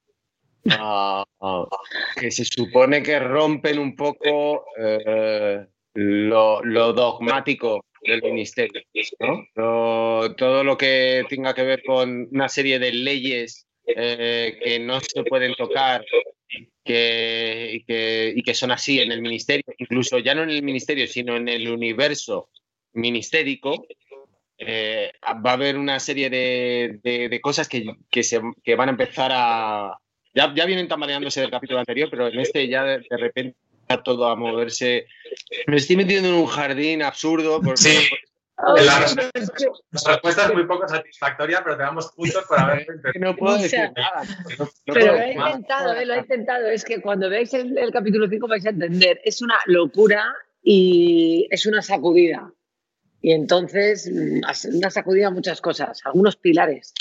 que se supone que rompen un poco eh, lo, dogmático del ministerio. todo lo que tenga que ver con una serie de leyes eh, que no se pueden tocar que, y, que, son así en el ministerio, incluso ya no en el ministerio, sino en el universo ministérico, eh, va a haber una serie de, cosas que, se, que van a empezar a, ya, vienen tambaleándose del capítulo anterior, pero en este ya de, repente está todo a moverse. Me estoy metiendo en un jardín absurdo. sí. La respuesta, es muy poco satisfactoria, pero te damos puntos por haber *laughs* No puedo decir nada. pero lo he intentado, eh, lo he intentado. Es que cuando veáis el, el, capítulo 5 vais a entender. Es una locura y es una sacudida. Y entonces, mm, una sacudida a muchas cosas, algunos pilares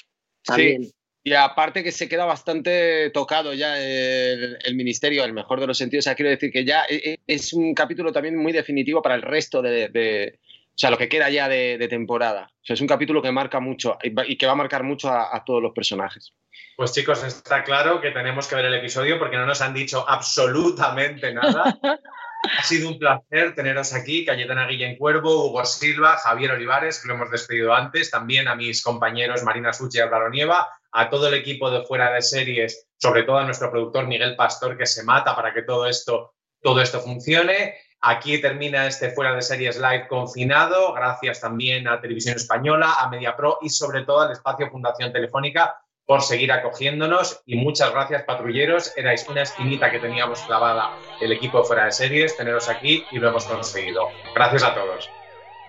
también. Sí. Y aparte que se queda bastante tocado ya el, ministerio, el mejor de los sentidos. O sea, quiero decir que ya e, e, es un capítulo también muy definitivo para el resto de, o sea, lo que queda ya de, temporada. O sea, es un capítulo que marca mucho y que va a marcar mucho a, todos los personajes. Pues chicos, está claro que tenemos que ver el episodio porque no nos han dicho absolutamente nada. *laughs* ha sido un placer teneros aquí, Cayetana Guillén Cuervo, Hugo Silva, Javier Olivares, que lo hemos despedido antes, también a mis compañeros Marina Suchi y Álvaro Nieva, a todo el equipo de fuera de series, sobre todo a nuestro productor Miguel Pastor, que se mata para que todo esto todo esto funcione. Aquí termina este Fuera de Series Live confinado. Gracias también a Televisión Española, a MediaPro y sobre todo al espacio Fundación Telefónica por seguir acogiéndonos y muchas gracias patrulleros. Erais una esquinita que teníamos clavada el equipo de Fuera de Series, teneros aquí y lo hemos conseguido. Gracias a todos.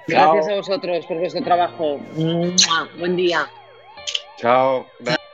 Gracias a vosotros por vuestro trabajo. Buen día. Chao. Gracias.